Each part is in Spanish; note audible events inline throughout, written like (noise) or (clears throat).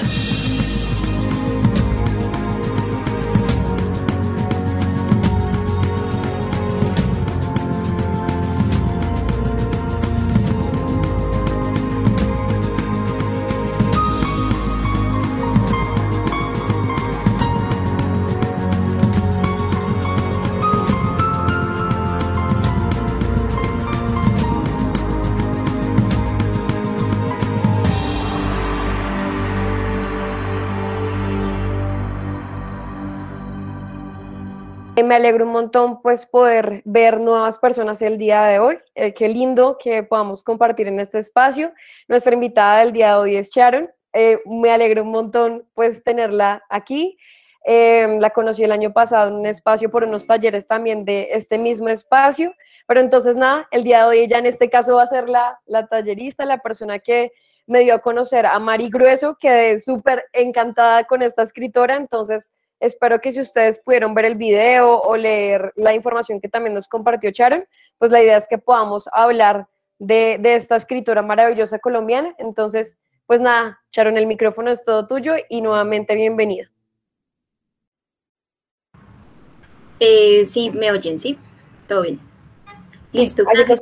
Yeah. Me alegro un montón pues poder ver nuevas personas el día de hoy. Eh, qué lindo que podamos compartir en este espacio. Nuestra invitada del día de hoy es Sharon. Eh, me alegro un montón pues tenerla aquí. Eh, la conocí el año pasado en un espacio por unos talleres también de este mismo espacio. Pero entonces nada, el día de hoy ella en este caso va a ser la, la tallerista, la persona que me dio a conocer a Mari Grueso, quedé súper encantada con esta escritora. Entonces Espero que si ustedes pudieron ver el video o leer la información que también nos compartió Sharon, pues la idea es que podamos hablar de, esta escritora maravillosa colombiana. Entonces, pues nada, Sharon, el micrófono es todo tuyo y nuevamente bienvenida. Eh, sí, me oyen, ¿sí? Todo bien. Listo. gracias.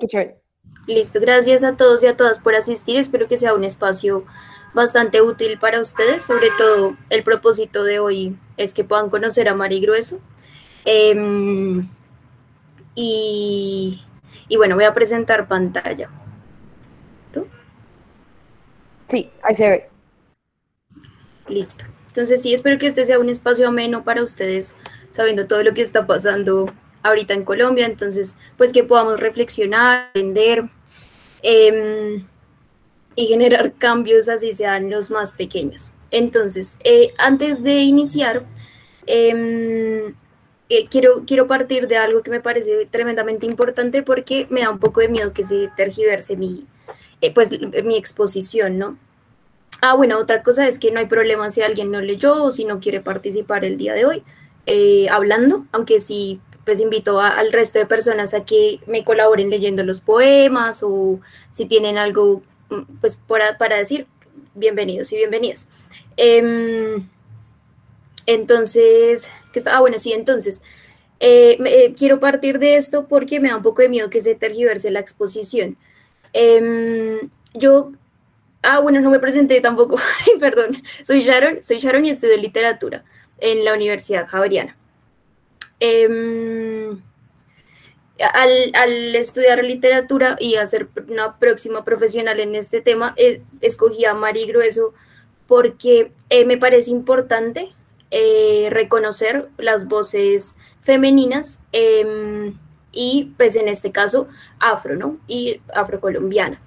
Listo, gracias a todos y a todas por asistir. Espero que sea un espacio bastante útil para ustedes, sobre todo el propósito de hoy es que puedan conocer a Mari Grueso. Em, y, bueno, voy a presentar pantalla. ¿Tú? Sí, ahí se ve. Listo. Entonces sí, espero que este sea un espacio ameno para ustedes, sabiendo todo lo que está pasando ahorita en Colombia. Entonces, pues que podamos reflexionar, aprender em, y generar (laughs) cambios así sean los más pequeños. Entonces, eh, antes de iniciar, em, eh, quiero, quiero partir de algo que me parece tremendamente importante porque me da un poco de miedo que se tergiverse mi, eh, pues, mi exposición, ¿no? Ah, bueno, otra cosa es que no hay problema si alguien no leyó o si no quiere participar el día de hoy hablando, aunque sí, pues invito al resto de personas a que me colaboren leyendo los poemas o si tienen algo, mm, pues para, para decir, bienvenidos y bienvenidas. Em, entonces, que ah, bueno, sí, entonces, eh, eh, quiero partir de esto porque me da un poco de miedo que se tergiverse la exposición. Em, yo, ah, bueno, no me presenté tampoco, (laughs) perdón, soy Sharon, soy Sharon y estudio literatura en la Universidad Javeriana. Em, al, al, estudiar literatura y hacer una próxima profesional en este tema, eh, escogí a Mari Grueso porque eh, me parece importante eh, reconocer las voces femeninas em, y pues en este caso afro, ¿no? Y afrocolombiana.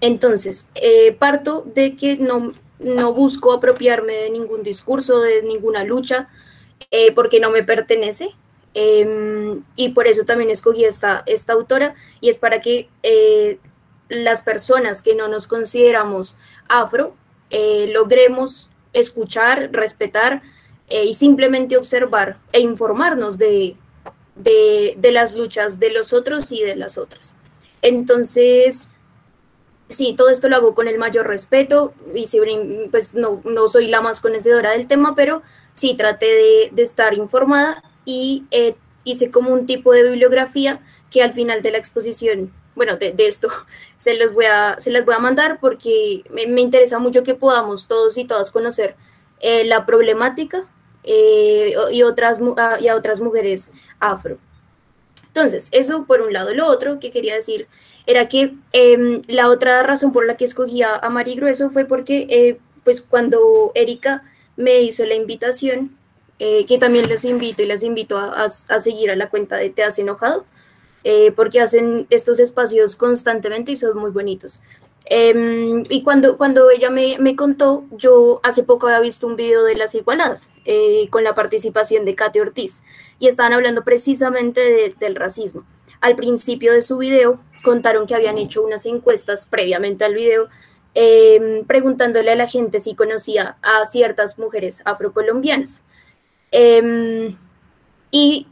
Entonces, eh, parto de que no, no busco apropiarme de ningún discurso, de ninguna lucha, porque no me pertenece. Em, y por eso también escogí esta, esta autora y es para que las personas que no nos consideramos afro eh, logremos escuchar, respetar eh, y simplemente observar e informarnos de, de, las luchas de los otros y de las otras. Entonces, sí, todo esto lo hago con el mayor respeto y si, pues no, no soy la más conocedora del tema, pero sí traté de, estar informada y eh, hice como un tipo de bibliografía que al final de la exposición bueno, de, esto (laughs) se, los voy a, se las voy a mandar porque me, interesa mucho que podamos todos y todas conocer eh, la problemática eh, y, otras, a, y a otras mujeres afro. Entonces, eso por un lado. Lo otro que quería decir era que em, la otra razón por la que escogí a, a Mari Grueso fue porque, eh, pues, cuando Erika me hizo la invitación, que también les invito y les invito a, a, seguir a la cuenta de Te has enojado, eh, porque hacen estos espacios constantemente y son muy bonitos. Em, y cuando, cuando ella me, me, contó, yo hace poco había visto un video de las igualadas eh, con la participación de Katy Ortiz y estaban hablando precisamente del racismo. Al principio de su video contaron que habían hecho unas encuestas previamente al video em, preguntándole a la gente si conocía a ciertas mujeres afrocolombianas. Em, y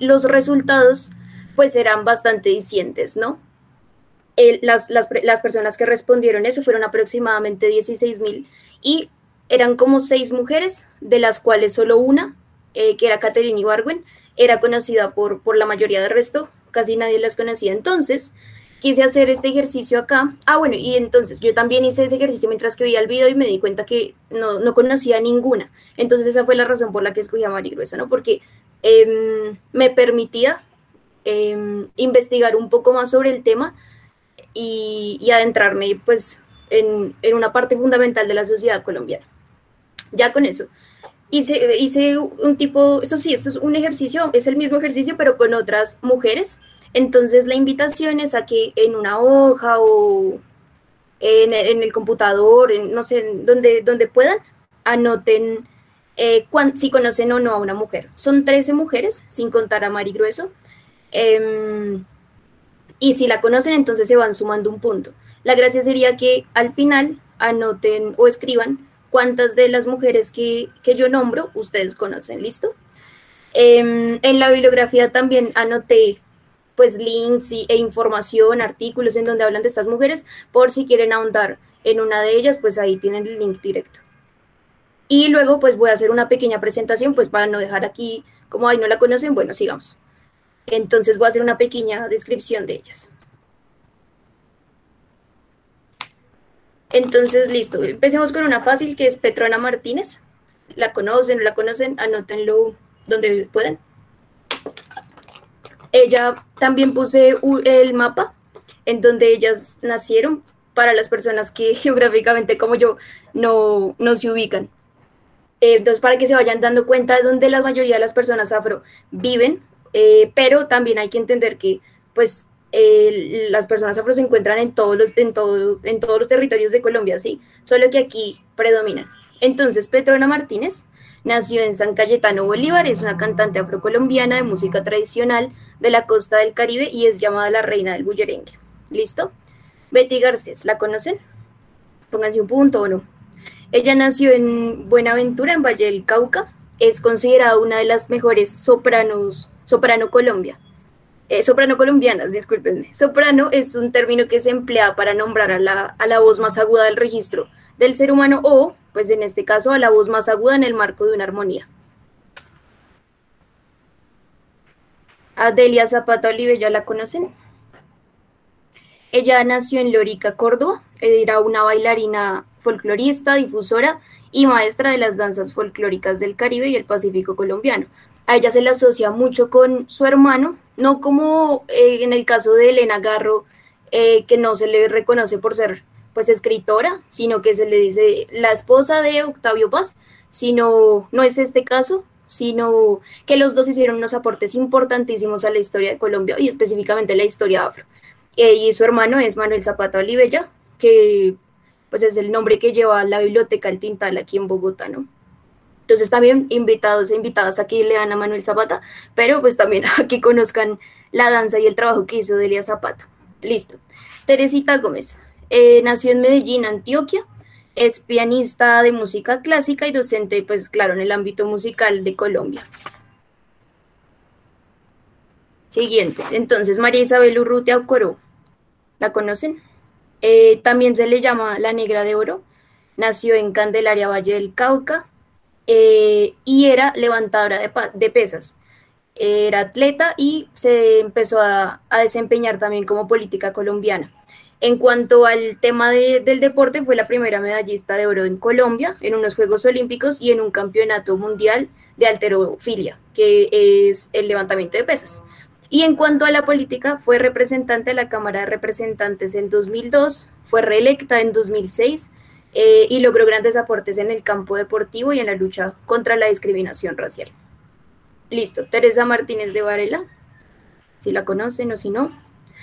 los resultados pues eran bastante dicientes, ¿no? las, las, personas que respondieron eso fueron aproximadamente 16 mil y eran como seis mujeres, de las cuales solo una, eh, que era Catherine Ibargüen, era conocida por, por la mayoría del resto, casi nadie las conocía entonces. Quise hacer este ejercicio acá. Ah, bueno, y entonces yo también hice ese ejercicio mientras que veía el video y me di cuenta que no, no conocía ninguna. Entonces esa fue la razón por la que escogí a Mari Gruesa, ¿no? Porque em, me permitía em, investigar un poco más sobre el tema y, y adentrarme pues en, en, una parte fundamental de la sociedad colombiana. Ya con eso. Hice, hice un tipo, esto sí, esto es un ejercicio, es el mismo ejercicio, pero con otras mujeres. Entonces la invitación es a que en una hoja o en, en el computador, en, no sé, donde, donde puedan, anoten eh, si conocen o no a una mujer. Son 13 mujeres, sin contar a Mari Grueso. Eh, y si la conocen, entonces se van sumando un punto. La gracia sería que al final anoten o escriban cuántas de las mujeres que, que yo nombro ustedes conocen, ¿listo? Eh, en la bibliografía también anoté pues links y, e información, artículos en donde hablan de estas mujeres, por si quieren ahondar en una de ellas, pues ahí tienen el link directo. Y luego pues voy a hacer una pequeña presentación, pues para no dejar aquí como ahí no la conocen, bueno, sigamos. Entonces voy a hacer una pequeña descripción de ellas. Entonces, listo. Empecemos con una fácil que es Petrona Martínez. ¿La conocen? ¿La conocen? Anótenlo donde puedan. Ella también puse el mapa en donde ellas nacieron para las personas que (laughs) geográficamente como yo no, no se ubican. Eh, entonces, para que se vayan dando cuenta de dónde la mayoría de las personas afro viven, eh, pero también hay que entender que pues las personas afro se encuentran en todos, los, en, todo, en todos los territorios de Colombia, sí, solo que aquí predominan. Entonces, Petrona Martínez nació en San Cayetano Bolívar, es una cantante afrocolombiana de música tradicional de la costa del Caribe y es llamada la reina del bullerengue. ¿Listo? Betty Garcés, ¿la conocen? Pónganse un punto o no. Ella nació en Buenaventura, en Valle del Cauca. Es considerada una de las mejores sopranos, soprano Colombia. Eh, soprano colombianas, discúlpenme. Soprano es un término que se emplea para nombrar a la, a la voz más aguda del registro del ser humano o, pues en este caso, a la voz más aguda en el marco de una armonía. Adelia Zapata Olive, ¿ya la conocen? Ella nació en Lorica, Córdoba. Era una bailarina folclorista, difusora y maestra de las danzas folclóricas del Caribe y el Pacífico colombiano. A ella se le asocia mucho con su hermano, no como eh, en el caso de Elena Garro, eh, que no se le reconoce por ser pues escritora, sino que se le dice la esposa de Octavio Paz, sino no es este caso, sino que los dos hicieron unos aportes importantísimos a la historia de Colombia y específicamente la historia afro. Eh, y su hermano es Manuel Zapata Olivella, que pues es el nombre que lleva la biblioteca El Tintal aquí en Bogotá, ¿no? Entonces también invitados e invitadas aquí le dan a Manuel Zapata, pero pues también (laughs) a que conozcan la danza y el trabajo que hizo Delia Zapata. Listo. Teresita Gómez eh, nació en Medellín, Antioquia. Es pianista de música clásica y docente, pues claro, en el ámbito musical de Colombia. Siguientes. Entonces, María Isabel Urrutia Ocoro. ¿La conocen? Eh, también se le llama la Negra de Oro. Nació en Candelaria, Valle del Cauca. Eh, y era levantadora de, pesas. Era atleta y se empezó a, desempeñar también como política colombiana. En cuanto al tema del deporte, fue la primera medallista de oro en Colombia, en unos Juegos Olímpicos y en un campeonato mundial de alterofilia, que es el levantamiento de pesas. Y en cuanto a la política, fue representante de la Cámara de Representantes en 2002, fue reelecta en 2006 eh, y logró grandes aportes en el campo deportivo y en la lucha contra la discriminación racial. Listo, Teresa Martínez de Varela, si la conocen o si no.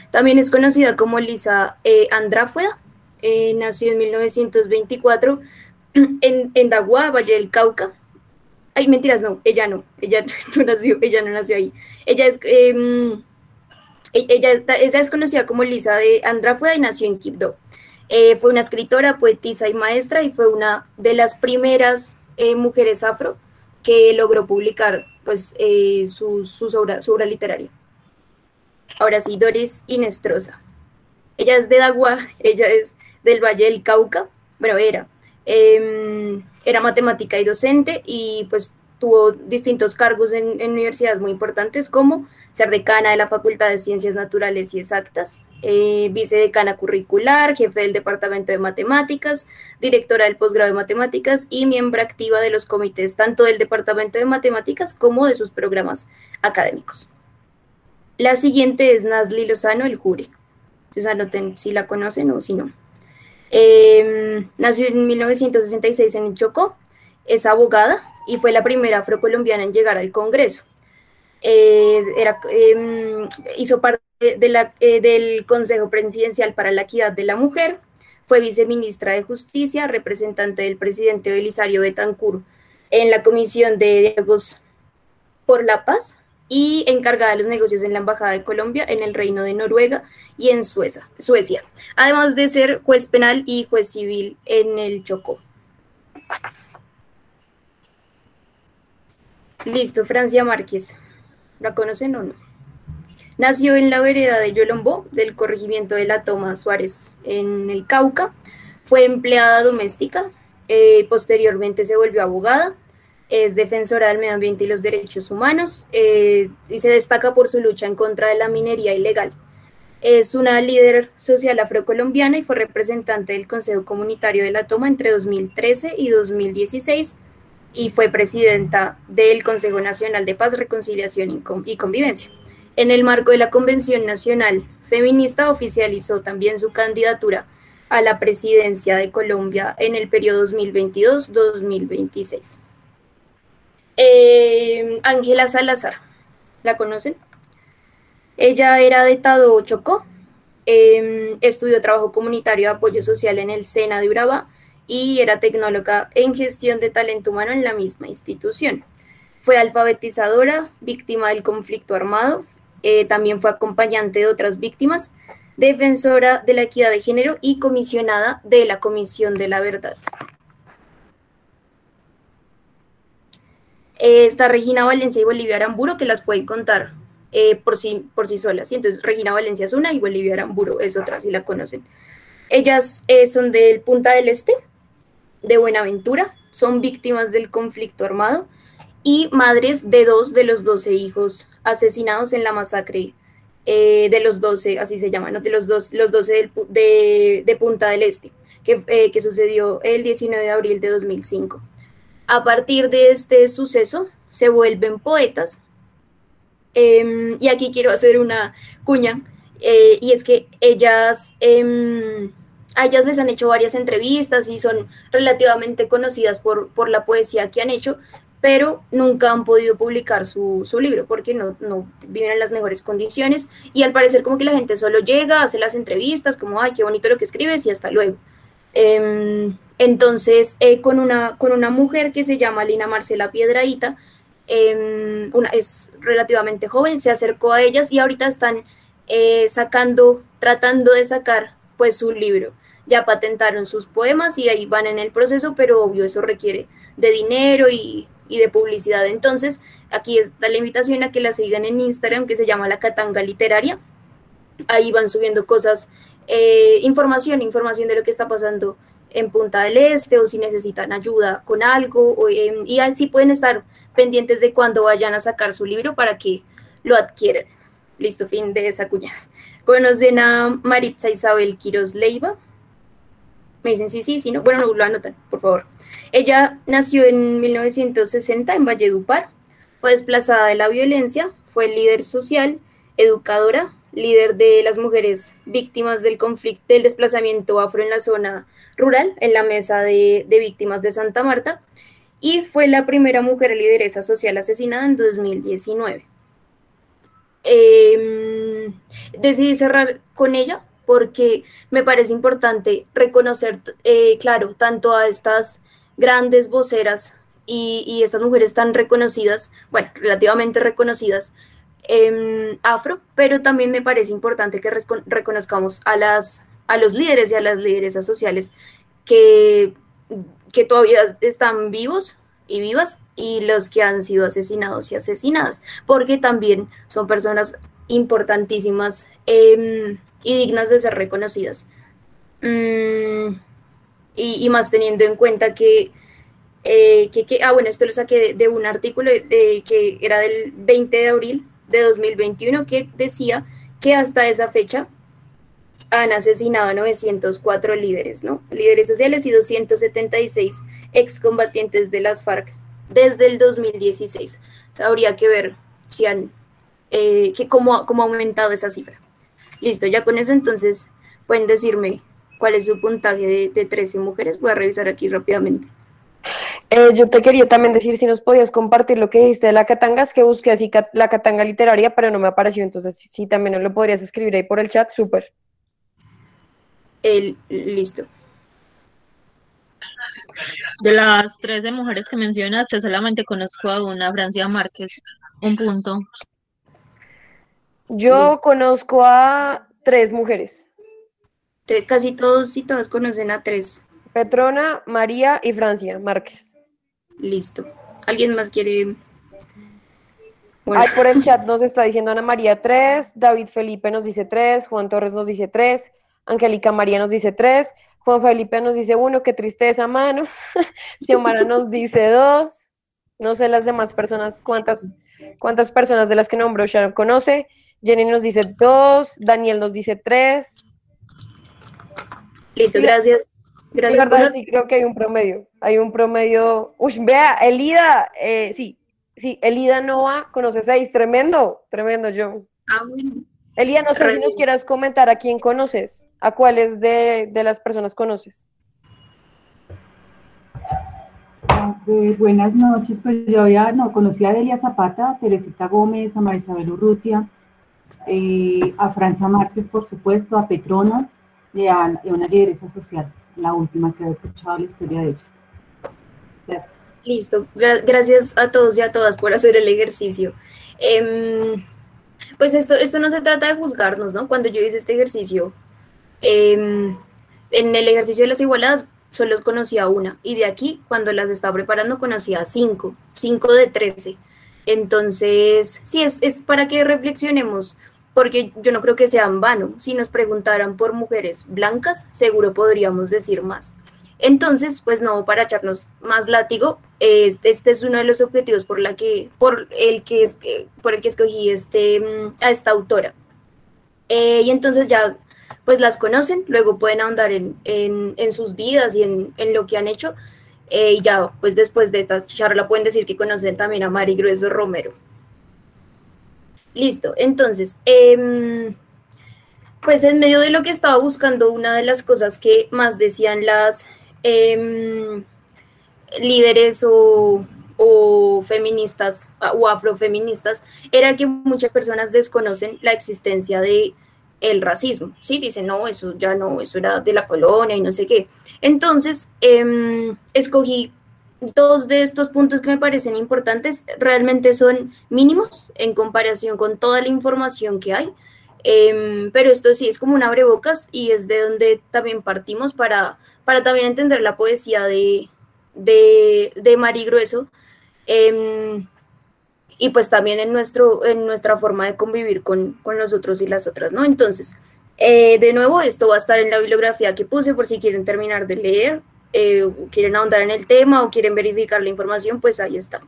También es conocida como Lisa eh, Andráfueda, eh, nació en 1924 (clears throat) en, en Valle del Cauca, Ay, mentiras, no, ella no, ella (laughs) no nació, ella no nació ahí. Ella es, em, e, ella, es conocida como Lisa de Andrafueda y nació en Quibdó. Eh, fue una escritora, poetisa y maestra y fue una de las primeras eh, mujeres afro que logró publicar pues, eh, su, su, obra, su, obra, literaria. Ahora sí, Doris Inestrosa. Ella es de Dagua, (laughs) ella es del Valle del Cauca, bueno, era. Em, era matemática y docente y pues tuvo distintos cargos en, universidades muy importantes como ser decana de la Facultad de Ciencias Naturales y Exactas, eh, vicedecana curricular, jefe del Departamento de Matemáticas, directora del posgrado de Matemáticas y miembro activa de los comités tanto del Departamento de Matemáticas como de sus programas académicos. La siguiente es Nazli Lozano, el Jure. Entonces si la conocen o si no. Em, nació en 1966 en Chocó, es abogada y fue la primera afrocolombiana en llegar al Congreso. era, em, hizo parte la, eh, del Consejo Presidencial para la Equidad de la Mujer, fue viceministra de Justicia, representante del presidente Belisario Betancur en la Comisión de Diálogos por la Paz y encargada de los negocios en la Embajada de Colombia, en el Reino de Noruega y en Suecia, Suecia además de ser juez penal y juez civil en el Chocó. Listo, Francia Márquez. ¿La conocen o no? Nació en la vereda de Yolombó, del corregimiento de la Toma Suárez, en el Cauca. Fue empleada doméstica. Eh, posteriormente se volvió abogada. Es defensora del medio ambiente y los derechos humanos eh, y se destaca por su lucha en contra de la minería ilegal. Es una líder social afrocolombiana y fue representante del Consejo Comunitario de la Toma entre 2013 y 2016 y fue presidenta del Consejo Nacional de Paz, Reconciliación y Convivencia. En el marco de la Convención Nacional Feminista oficializó también su candidatura a la presidencia de Colombia en el periodo 2022-2026. Eh, Ángela Salazar, ¿la conocen? Ella era de Tado Chocó, em, estudió trabajo comunitario de apoyo social en el SENA de Urabá y era tecnóloga en gestión de talento humano en la misma institución. Fue alfabetizadora, víctima del conflicto armado, eh, también fue acompañante de otras víctimas, defensora de la equidad de género y comisionada de la Comisión de la Verdad. Eh, está Regina Valencia y Bolivia Aramburo, que las pueden contar eh, por, sí, por sí solas. Entonces Regina Valencia es una y Bolivia Aramburo es otra, si la conocen. Ellas son del Punta del Este, de Buenaventura, son víctimas del conflicto armado y madres de dos de los doce hijos asesinados en la masacre eh, de los doce, así se llaman, de los, dos, los 12 de, Punta del Este, que, eh, que sucedió el 19 de abril de 2005. A partir de este suceso, se vuelven poetas. Em, y aquí quiero hacer una cuña, eh, y es que ellas em, a ellas les han hecho varias entrevistas y son relativamente conocidas por, por la poesía que han hecho, pero nunca han podido publicar su, libro porque no, no, viven en las mejores condiciones y al parecer como que la gente solo llega, hace las entrevistas, como, ay, qué bonito lo que escribes y hasta luego. Em, entonces, eh, con, una, con una mujer que se llama Lina Marcela Piedraíta, em, es relativamente joven, se acercó a ellas y ahorita están eh, sacando, tratando de sacar pues su libro ya patentaron sus poemas y ahí van en el proceso, pero obvio eso requiere de dinero y, de publicidad. Entonces, aquí está la invitación a que la sigan en Instagram, que se llama La Catanga Literaria. Ahí van subiendo cosas, eh, información, información de lo que está pasando en Punta del Este o si necesitan ayuda con algo. Em, y así pueden estar pendientes de cuando vayan a sacar su libro para que lo adquieran. Listo, fin de esa cuña. Conocen a Maritza Isabel Quiroz Leiva, me dicen sí, sí, sí, no. Bueno, no lo anotan, por favor. Ella nació en 1960 en Valledupar, fue desplazada de la violencia, fue líder social, educadora, líder de las mujeres víctimas del conflicto, del desplazamiento afro en la zona rural, en la mesa de, víctimas de Santa Marta, y fue la primera mujer lideresa social asesinada en 2019. Em, decidí cerrar con ella porque me parece importante reconocer, eh, claro, tanto a estas grandes voceras y, estas mujeres tan reconocidas, bueno, relativamente reconocidas, em, afro, pero también me parece importante que reconozcamos a, las, a los líderes y a las lideresas sociales que, que todavía están vivos y vivas y los que han sido asesinados y asesinadas, porque también son personas importantísimas em, y dignas de ser reconocidas. Mm, y, más teniendo en cuenta que eh, que, ah, bueno, esto lo saqué de, un artículo de, que era del 20 de abril de 2021 que decía que hasta esa fecha han asesinado a 904 líderes, ¿no? Líderes sociales y 276 excombatientes de las FARC desde el 2016. habría que ver si han, eh, que cómo, cómo ha aumentado esa cifra. Listo, ya con eso entonces pueden decirme cuál es su puntaje de, de 13 mujeres. Voy a revisar aquí rápidamente. Eh, yo te quería también decir si nos podías compartir lo que dijiste de la Katanga, es que busqué así la Katanga literaria, pero no me apareció, entonces si también lo podrías escribir ahí por el chat, súper. El, listo. De las tres de mujeres que mencionaste, solamente conozco a una, Francia Márquez. Un punto. Yo conozco a tres mujeres. Tres, casi todos y todas conocen a tres. Petrona, María y Francia Márquez. Listo. ¿Alguien más quiere? Bueno. por el (laughs) chat nos está diciendo Ana María tres, David Felipe nos dice tres, Juan Torres nos dice tres, Angélica María nos dice tres, Juan Felipe nos dice uno, qué tristeza, mano. (laughs) Xiomara nos dice dos. No sé las demás personas, cuántas, cuántas personas de las que nombró Sharon conoce. Jenny nos dice dos, Daniel nos dice tres. Listo, gracias. Gracias. sí, creo que hay un promedio. Hay un promedio. Uy, vea, Elida, eh, sí, sí, Elida Nova conoce seis. Tremendo, tremendo, yo. Ah, bueno. Elida, no sé si nos quieras comentar a quién conoces, a cuáles de, las personas conoces. Eh, buenas noches, pues yo ya no conocía a Delia Zapata, Teresita Gómez, a Marisabel Urrutia, eh, a Francia Márquez, por supuesto, a Petrona y a, una lideresa social. La última, se ha escuchado la historia de ella. Gracias. Listo, gracias a todos y a todas por hacer el ejercicio. Em, pues esto, esto no se trata de juzgarnos, ¿no? Cuando yo hice este ejercicio, em, en el ejercicio de las igualadas solo conocía una, y de aquí, cuando las estaba preparando, conocía cinco, cinco de trece. Entonces, sí, es, es para que reflexionemos, porque yo no creo que sea en vano. Si nos preguntaran por mujeres blancas, seguro podríamos decir más. Entonces, pues no, para echarnos más látigo, este, es uno de los objetivos por, la que, por, el, que, por el que escogí este, mm, a esta autora. Eh, y entonces ya pues las conocen, luego pueden ahondar en, sus vidas y en, lo que han hecho. Eh, y ya, pues después de esta charla pueden decir que conocen también a Mari Grueso Romero. Listo, entonces, em, pues en medio de lo que estaba buscando, una de las cosas que más decían las Em, líderes o, feministas o afrofeministas era que muchas personas desconocen la existencia de el racismo, ¿sí? Dicen, no, eso ya no, eso era de la colonia y no sé qué. Entonces, em, escogí dos de estos puntos que me parecen importantes, realmente son mínimos en comparación con toda la información que hay, em, pero esto sí es como un abrebocas y es de donde también partimos para para también entender la poesía de, de, Mari Grueso. Em, y pues también en, nuestro, en nuestra forma de convivir con, con nosotros y las otras, ¿no? Entonces, eh, de nuevo, esto va a estar en la bibliografía que puse por si quieren terminar de leer, eh, quieren ahondar en el tema o quieren verificar la información, pues ahí está.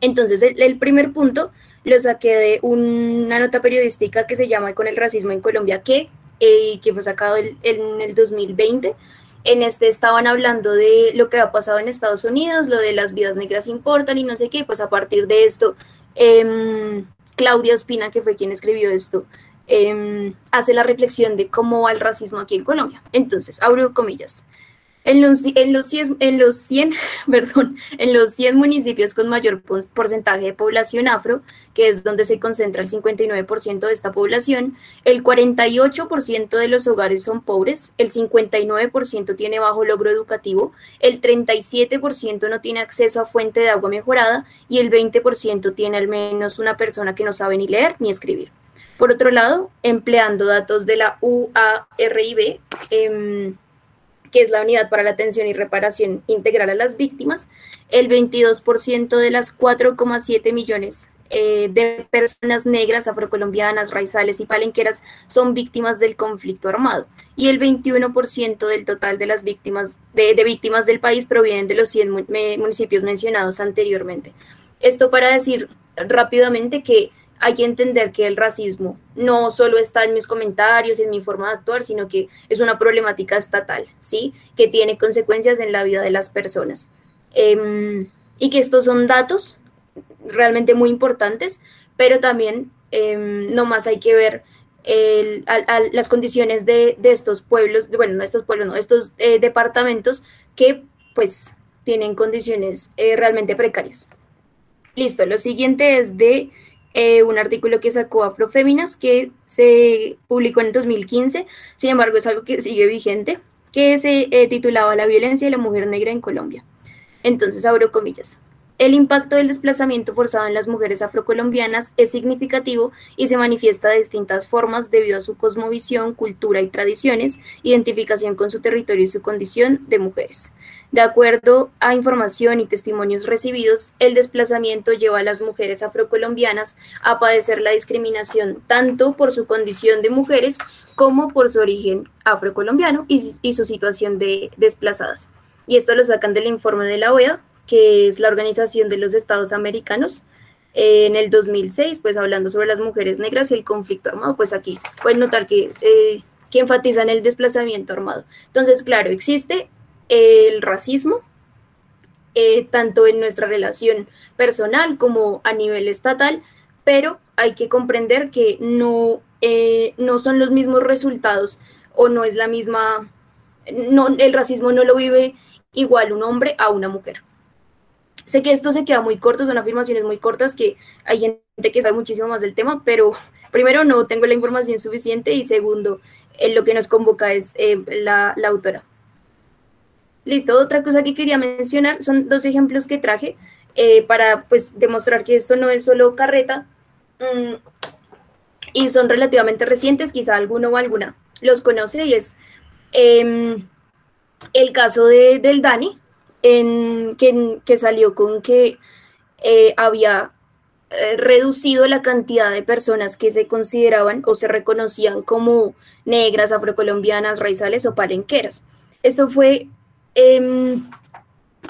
Entonces, el, primer punto lo saqué de una nota periodística que se llama Con el racismo en Colombia, que, eh, que fue sacado en el 2020 en este estaban hablando de lo que ha pasado en Estados Unidos, lo de las vidas negras importan y no sé qué, pues a partir de esto, em, Claudia Espina, que fue quien escribió esto, em, hace la reflexión de cómo va el racismo aquí en Colombia. Entonces, abro comillas. En los, en los, 100, en los 100, (laughs) perdón, en los 100 municipios con mayor porcentaje de población afro, que es donde se concentra el 59% de esta población, el 48% de los hogares son pobres, el 59% tiene bajo logro educativo, el 37% no tiene acceso a fuente de agua mejorada y el 20% tiene al menos una persona que no sabe ni leer ni escribir. Por otro lado, empleando datos de la UARIB, eh, que es la Unidad para la Atención y Reparación Integral a las Víctimas, el 22% de las 4,7 millones eh, de personas negras, afrocolombianas, raizales y palenqueras son víctimas del conflicto armado y el 21% del total de las víctimas de, víctimas del país provienen de los 100 municipios mencionados anteriormente. Esto para decir rápidamente que hay que entender que el racismo no solo está en mis comentarios, en mi forma de actuar, sino que es una problemática estatal, ¿sí? Que tiene consecuencias en la vida de las personas. Em, y que estos son datos realmente muy importantes, pero también em, no más hay que ver las condiciones de, estos pueblos, bueno, no estos pueblos, no, estos eh, departamentos que pues tienen condiciones eh, realmente precarias. Listo, lo siguiente es de eh, un artículo que sacó Afroféminas que se publicó en el 2015, sin embargo es algo que sigue vigente, que se titulaba La violencia de la mujer negra en Colombia. Entonces, abro comillas. El impacto del desplazamiento forzado en las mujeres afrocolombianas es significativo y se manifiesta de distintas formas debido a su cosmovisión, cultura y tradiciones, identificación con su territorio y su condición de mujeres. De acuerdo a información y testimonios recibidos, el desplazamiento lleva a las mujeres afrocolombianas a padecer la discriminación tanto por su condición de mujeres como por su origen afrocolombiano y, y su situación de desplazadas. Y esto lo sacan del informe de la OEA, que es la Organización de los Estados Americanos, en el 2006, pues hablando sobre las mujeres negras y el conflicto armado, pues aquí pueden notar que, eh, que enfatizan el desplazamiento armado. Entonces, claro, existe el racismo, eh, tanto en nuestra relación personal como a nivel estatal, pero hay que comprender que no, no son los mismos resultados o no es la misma, no, el racismo no lo vive igual un hombre a una mujer. Sé que esto se queda muy corto, son afirmaciones muy cortas que hay gente que sabe muchísimo más del tema, pero (laughs) primero no tengo la información suficiente y segundo, eh, lo que nos convoca es eh, la, autora. Listo, otra cosa que quería mencionar son dos ejemplos que traje eh, para pues demostrar que esto no es solo carreta mm, y son relativamente recientes, quizá alguno o alguna los conoce y es em, el caso de, del Dani, en, que, salió con que eh, había eh, reducido la cantidad de personas que se consideraban o se reconocían como negras, afrocolombianas, raizales o palenqueras. Esto fue em,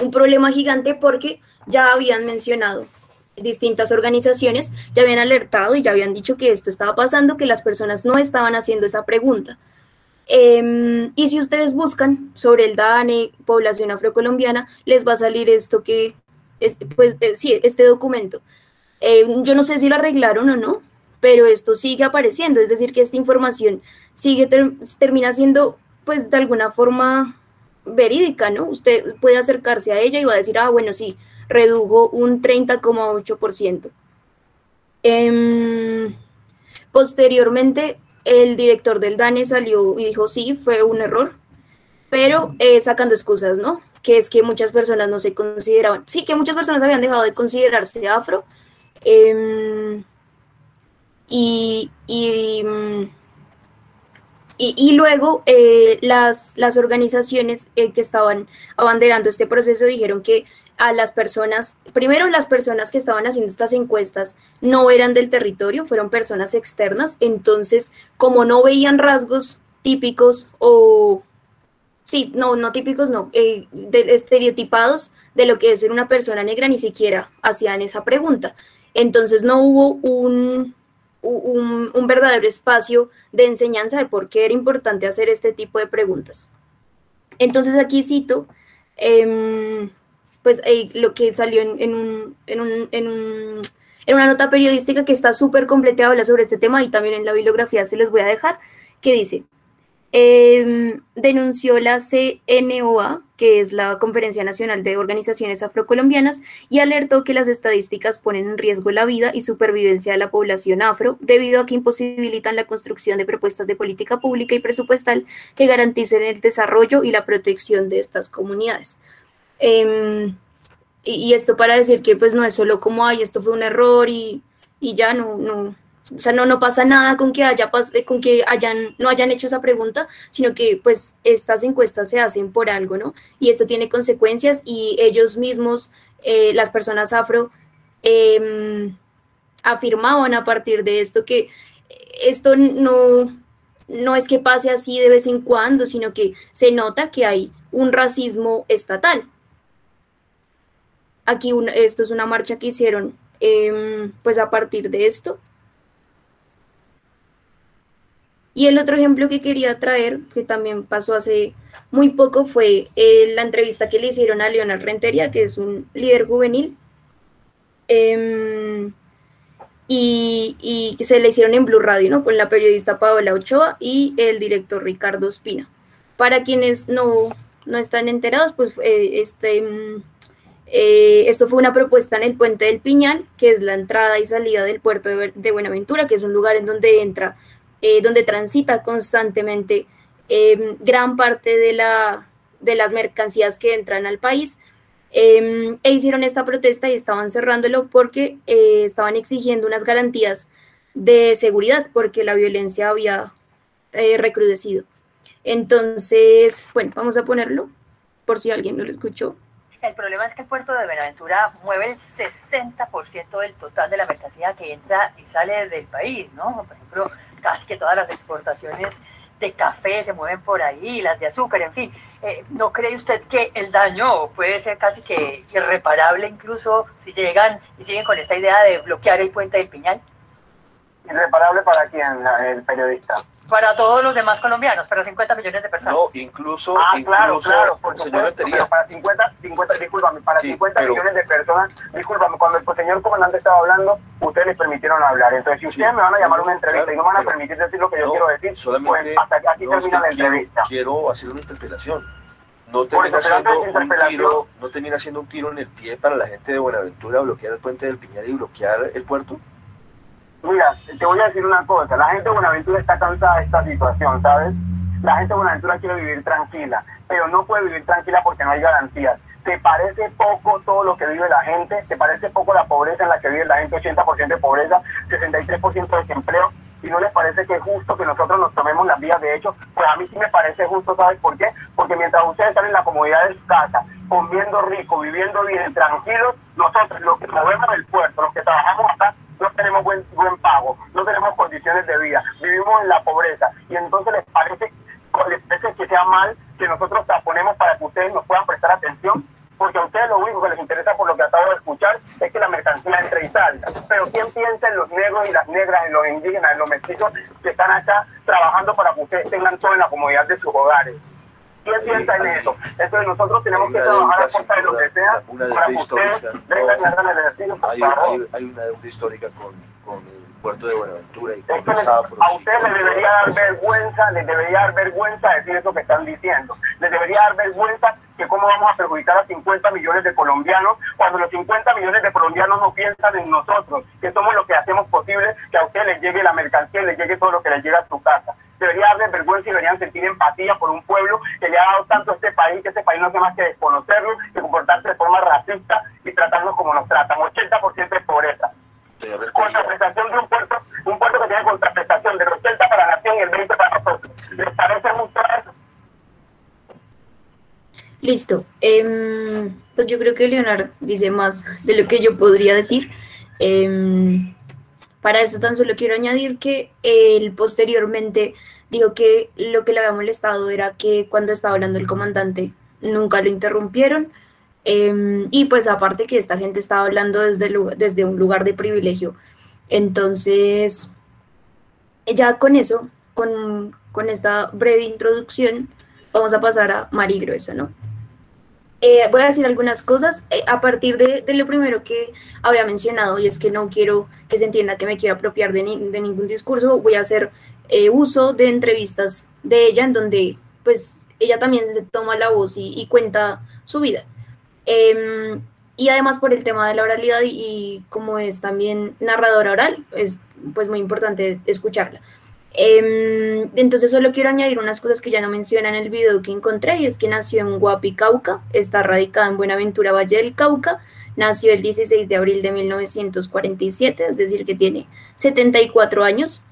un problema gigante porque ya habían mencionado distintas organizaciones, ya habían alertado y ya habían dicho que esto estaba pasando, que las personas no estaban haciendo esa pregunta. Em, y si ustedes buscan sobre el DANE, población afrocolombiana, les va a salir esto que, este, pues eh, sí, este documento. Em, yo no sé si lo arreglaron o no, pero esto sigue apareciendo, es decir, que esta información sigue, termina siendo, pues de alguna forma verídica, ¿no? Usted puede acercarse a ella y va a decir, ah, bueno, sí, redujo un 30,8%. Em, posteriormente, el director del DANE salió y dijo, sí, fue un error, pero eh, sacando excusas, ¿no? Que es que muchas personas no se consideraban, sí, que muchas personas habían dejado de considerarse afro. Em, y, y, y, luego eh, las, las organizaciones eh, que estaban abanderando este proceso dijeron que a las personas, primero las personas que estaban haciendo estas encuestas no eran del territorio, fueron personas externas, entonces como no veían rasgos típicos o, sí, no, no típicos, no, eh, estereotipados de lo que es ser una persona negra, ni siquiera hacían esa pregunta. Entonces no hubo un, un, verdadero espacio de enseñanza de por qué era importante hacer este tipo de preguntas. Entonces aquí cito em, pues eh, lo que salió en, en, un, en, un, en, una nota periodística que está súper completa, habla sobre este tema y también en la bibliografía se les voy a dejar, que dice, em, denunció la CNOA, que es la Conferencia Nacional de Organizaciones Afrocolombianas, y alertó que las estadísticas ponen en riesgo la vida y supervivencia de la población afro debido a que imposibilitan la construcción de propuestas de política pública y presupuestal que garanticen el desarrollo y la protección de estas comunidades. Em, y, esto para decir que pues no es solo como, ay, esto fue un error y, ya no, no, o sea, no, no pasa nada con que, haya, con que hayan, no hayan hecho esa pregunta, sino que pues estas encuestas se hacen por algo, ¿no? Y esto tiene consecuencias y ellos mismos, eh, las personas afro, em, afirmaban a partir de esto que esto no, no es que pase así de vez en cuando, sino que se nota que hay un racismo estatal. Aquí esto es una marcha que hicieron em, pues a partir de esto. Y el otro ejemplo que quería traer, que también pasó hace muy poco, fue eh, la entrevista que le hicieron a Leonard Renteria, que es un líder juvenil. Em, y, que se le hicieron en Blue Radio, ¿no? Con la periodista Paola Ochoa y el director Ricardo Espina. Para quienes no, no están enterados, pues eh, este, mm, eh, esto fue una propuesta en el Puente del Piñal, que es la entrada y salida del puerto de, Buenaventura, que es un lugar en donde entra, eh, donde transita constantemente gran parte de, la, de las mercancías que entran al país Em, e hicieron esta protesta y estaban cerrándolo porque eh, estaban exigiendo unas garantías de seguridad porque la violencia había eh, recrudecido. Entonces, bueno, vamos a ponerlo por si alguien no lo escuchó. El problema es que el puerto de Buenaventura mueve el 60% del total de la mercancía que entra y sale del país, ¿no? Por ejemplo, casi que todas las exportaciones de café se mueven por ahí, las de azúcar, en fin. Eh, ¿No cree usted que el daño puede ser casi que irreparable incluso si llegan y siguen con esta idea de bloquear el puente del Piñal? ¿Irreparable para quién, el periodista? Para todos los demás colombianos, para 50 millones de personas. No, incluso. Ah, claro, claro, por supuesto. para 50, 50 discúlpame, para 50 millones de personas, discúlpame, cuando el señor comandante estaba hablando, ustedes les permitieron hablar. Entonces, si ustedes me van a llamar a una entrevista y no me van a permitir decir lo que yo quiero decir, pues hasta aquí termina la entrevista. Quiero hacer una interpelación. No termina, siendo un tiro, no termina siendo un tiro en el pie para la gente de Buenaventura bloquear el puente del Piñal y bloquear el puerto. Mira, te voy a decir una cosa, la gente de Buenaventura está cansada de esta situación, ¿sabes? La gente de Buenaventura quiere vivir tranquila, pero no puede vivir tranquila porque no hay garantías. ¿Te parece poco todo lo que vive la gente? ¿Te parece poco la pobreza en la que vive la gente? 80% de pobreza, 63% de desempleo. ¿Y no les parece que es justo que nosotros nos tomemos las vías de hecho? Pues a mí sí me parece justo, ¿sabes por qué? Porque mientras ustedes están en la comodidad de su casa, comiendo rico, viviendo bien, tranquilos, nosotros los que movemos del puerto, los que trabajamos acá, no tenemos buen, buen pago, no tenemos condiciones de vida, vivimos en la pobreza y entonces les parece, les parece que sea mal que nosotros ponemos para que ustedes nos puedan prestar atención, porque a ustedes lo único que les interesa por lo que acabo de escuchar es que la mercancía entre y salga. Pero ¿quién piensa en los negros y las negras, en los indígenas, en los mestizos que están acá trabajando para que ustedes tengan todo en la comodidad de sus hogares? ¿Quién piensa en eso? Entonces nosotros tenemos que trabajar a fuerza de lo que sea para que ustedes vengan el ejercicio. Hay, una deuda histórica con, con el puerto de Buenaventura y con los afros. A ustedes les debería dar vergüenza, les debería dar vergüenza decir eso que están diciendo. Les debería dar vergüenza que cómo vamos a perjudicar a 50 millones de colombianos cuando los 50 millones de colombianos no piensan en nosotros, que somos los que hacemos posible que a ustedes les llegue la mercancía y les llegue todo lo que les llega a su casa debería darles vergüenza y deberían sentir empatía por un pueblo que le ha dado tanto a este país, que este país no hace más que desconocerlo, que comportarse de forma racista y tratarnos como nos tratan. 80% de pobreza. Contraprestación de un puerto, un puerto que tiene contraprestación del 80 para la nación y el 20 para nosotros. ¿Les parece mucho eso? Listo. Eh, pues yo creo que Leonardo dice más de lo que yo podría decir. Eh, para eso tan solo quiero añadir que él posteriormente dijo que lo que le había molestado era que cuando estaba hablando el comandante nunca lo interrumpieron. Em, y pues aparte que esta gente estaba hablando desde, desde un lugar de privilegio. Entonces, ya con eso, con, con esta breve introducción, vamos a pasar a Mari Grueso, ¿no? Eh, voy a decir algunas cosas eh, a partir de, lo primero que había mencionado, y es que no quiero que se entienda que me quiero apropiar de, ningún discurso, voy a hacer eh, uso de entrevistas de ella en donde pues ella también se toma la voz y, cuenta su vida. Em, y además por el tema de la oralidad y, y, como es también narradora oral, es pues muy importante escucharla. Em, entonces solo quiero añadir unas cosas que ya no menciona en el video que encontré y es que nació en Guapi, Cauca, está radicada en Buenaventura, Valle del Cauca, nació el 16 de abril de 1947, es decir, que tiene 74 años.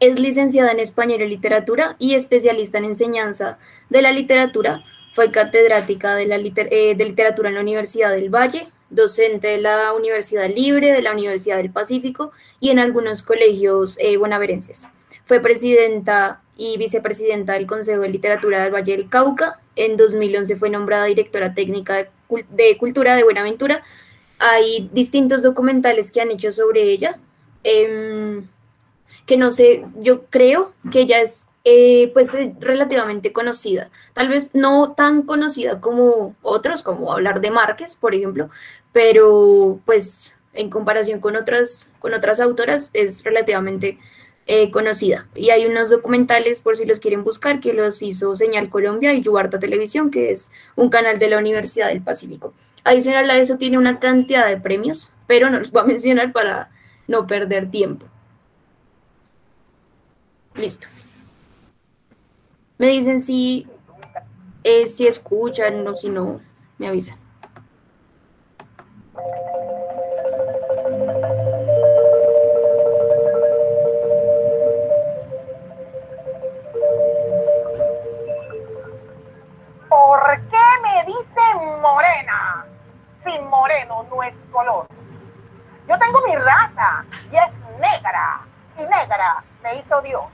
Es licenciada en Español y Literatura y especialista en enseñanza de la literatura. Fue catedrática de, la eh, literatura en la Universidad del Valle, docente de la Universidad Libre, de la Universidad del Pacífico y en algunos colegios eh, bonaverenses. Fue presidenta y vicepresidenta del Consejo de Literatura del Valle del Cauca. En 2011 fue nombrada directora técnica de, de Cultura de Buenaventura. Hay distintos documentales que han hecho sobre ella, em, que no sé, yo creo que ella es eh, pues relativamente conocida. Tal vez no tan conocida como otros, como hablar de Márquez, por ejemplo, pero pues en comparación con otras, con otras autoras es relativamente eh, conocida. Y hay unos documentales, por si los quieren buscar, que los hizo Señal Colombia y Yubarta Televisión, que es un canal de la Universidad del Pacífico. Adicional a eso tiene una cantidad de premios, pero no los voy a (laughs) mencionar para no perder tiempo. Listo. Me dicen si, eh, si escuchan o si no, me avisan. ¿Por qué me dicen morena? Si moreno no es color. Yo tengo mi raza y es negra. Y negra me hizo Dios.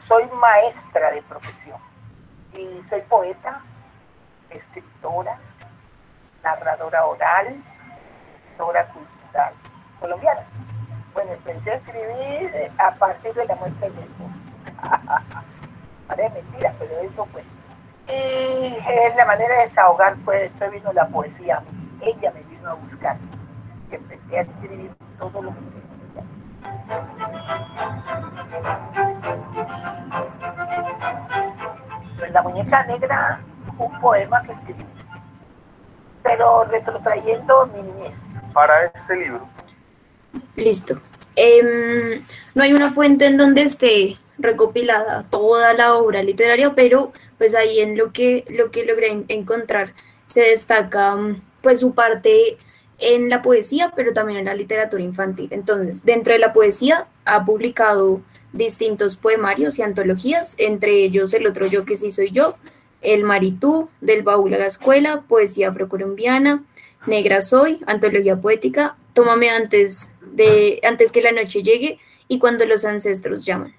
Soy maestra de profesión y soy poeta, escritora, narradora oral, escritora cultural colombiana. Bueno, empecé a escribir a partir de la muerte de mi esposo. (laughs) Parece mentira, pero eso fue. Y eh, la manera de desahogar fue, después vino la poesía a mí. Ella me vino a buscar. Y empecé a escribir todo lo que se la muñeca negra, un poema que escribí, pero retrotrayendo mi niñez. Para este libro. Listo. Em, no hay una fuente en donde esté recopilada toda la obra literaria, pero pues ahí en lo que, lo que logré encontrar se destaca pues su parte en la poesía, pero también en la literatura infantil. Entonces, dentro de la poesía ha publicado distintos poemarios y antologías, entre ellos El otro yo que sí soy yo, El Maritú, Del baúl a la escuela, Poesía afrocolombiana, Negra soy, Antología poética, Tómame antes, de, antes que la noche llegue y Cuando los ancestros llaman.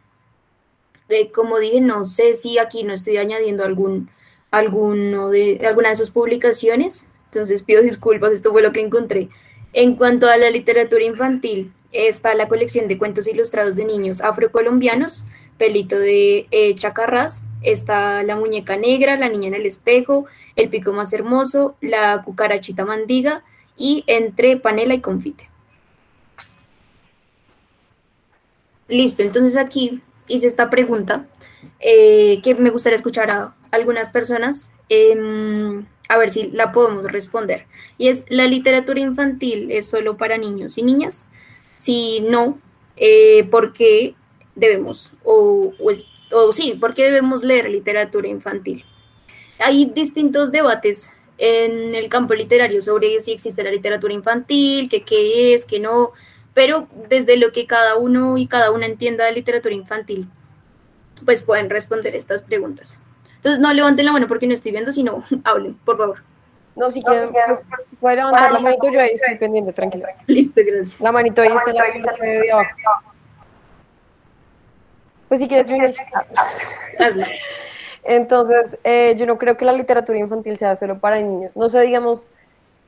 De, como dije, no sé si aquí no estoy añadiendo algún, alguno de, alguna de sus publicaciones, entonces pido disculpas, esto fue lo que encontré. En cuanto a la literatura infantil, está la colección de cuentos ilustrados de niños afrocolombianos, Pelito de eh, Chacarrás, está La muñeca negra, La niña en el espejo, El pico más hermoso, La cucarachita mandiga y Entre panela y confite. Listo, entonces aquí hice esta pregunta eh, que me gustaría escuchar a algunas personas. Em, a ver si la podemos responder. Y es, ¿la literatura infantil es solo para niños y niñas? Si no, eh, ¿por qué debemos, o, o, sí, por qué debemos leer literatura infantil? Hay distintos debates en el campo literario sobre si existe la literatura infantil, que qué es, que no, pero desde lo que cada uno y cada una entienda de literatura infantil, pues pueden responder estas preguntas. Entonces, no levanten la mano porque no estoy viendo, sino (laughs) hablen, por favor. No, si quieren, pues, puede levantar la manito, yo ahí estoy pendiente, tranquila. Listo, gracias. La manito ahí está en la parte de abajo. Pues si quieres, yo inicio. Hazlo. Entonces, eh, yo no creo que la literatura infantil sea solo para niños. No sé, digamos,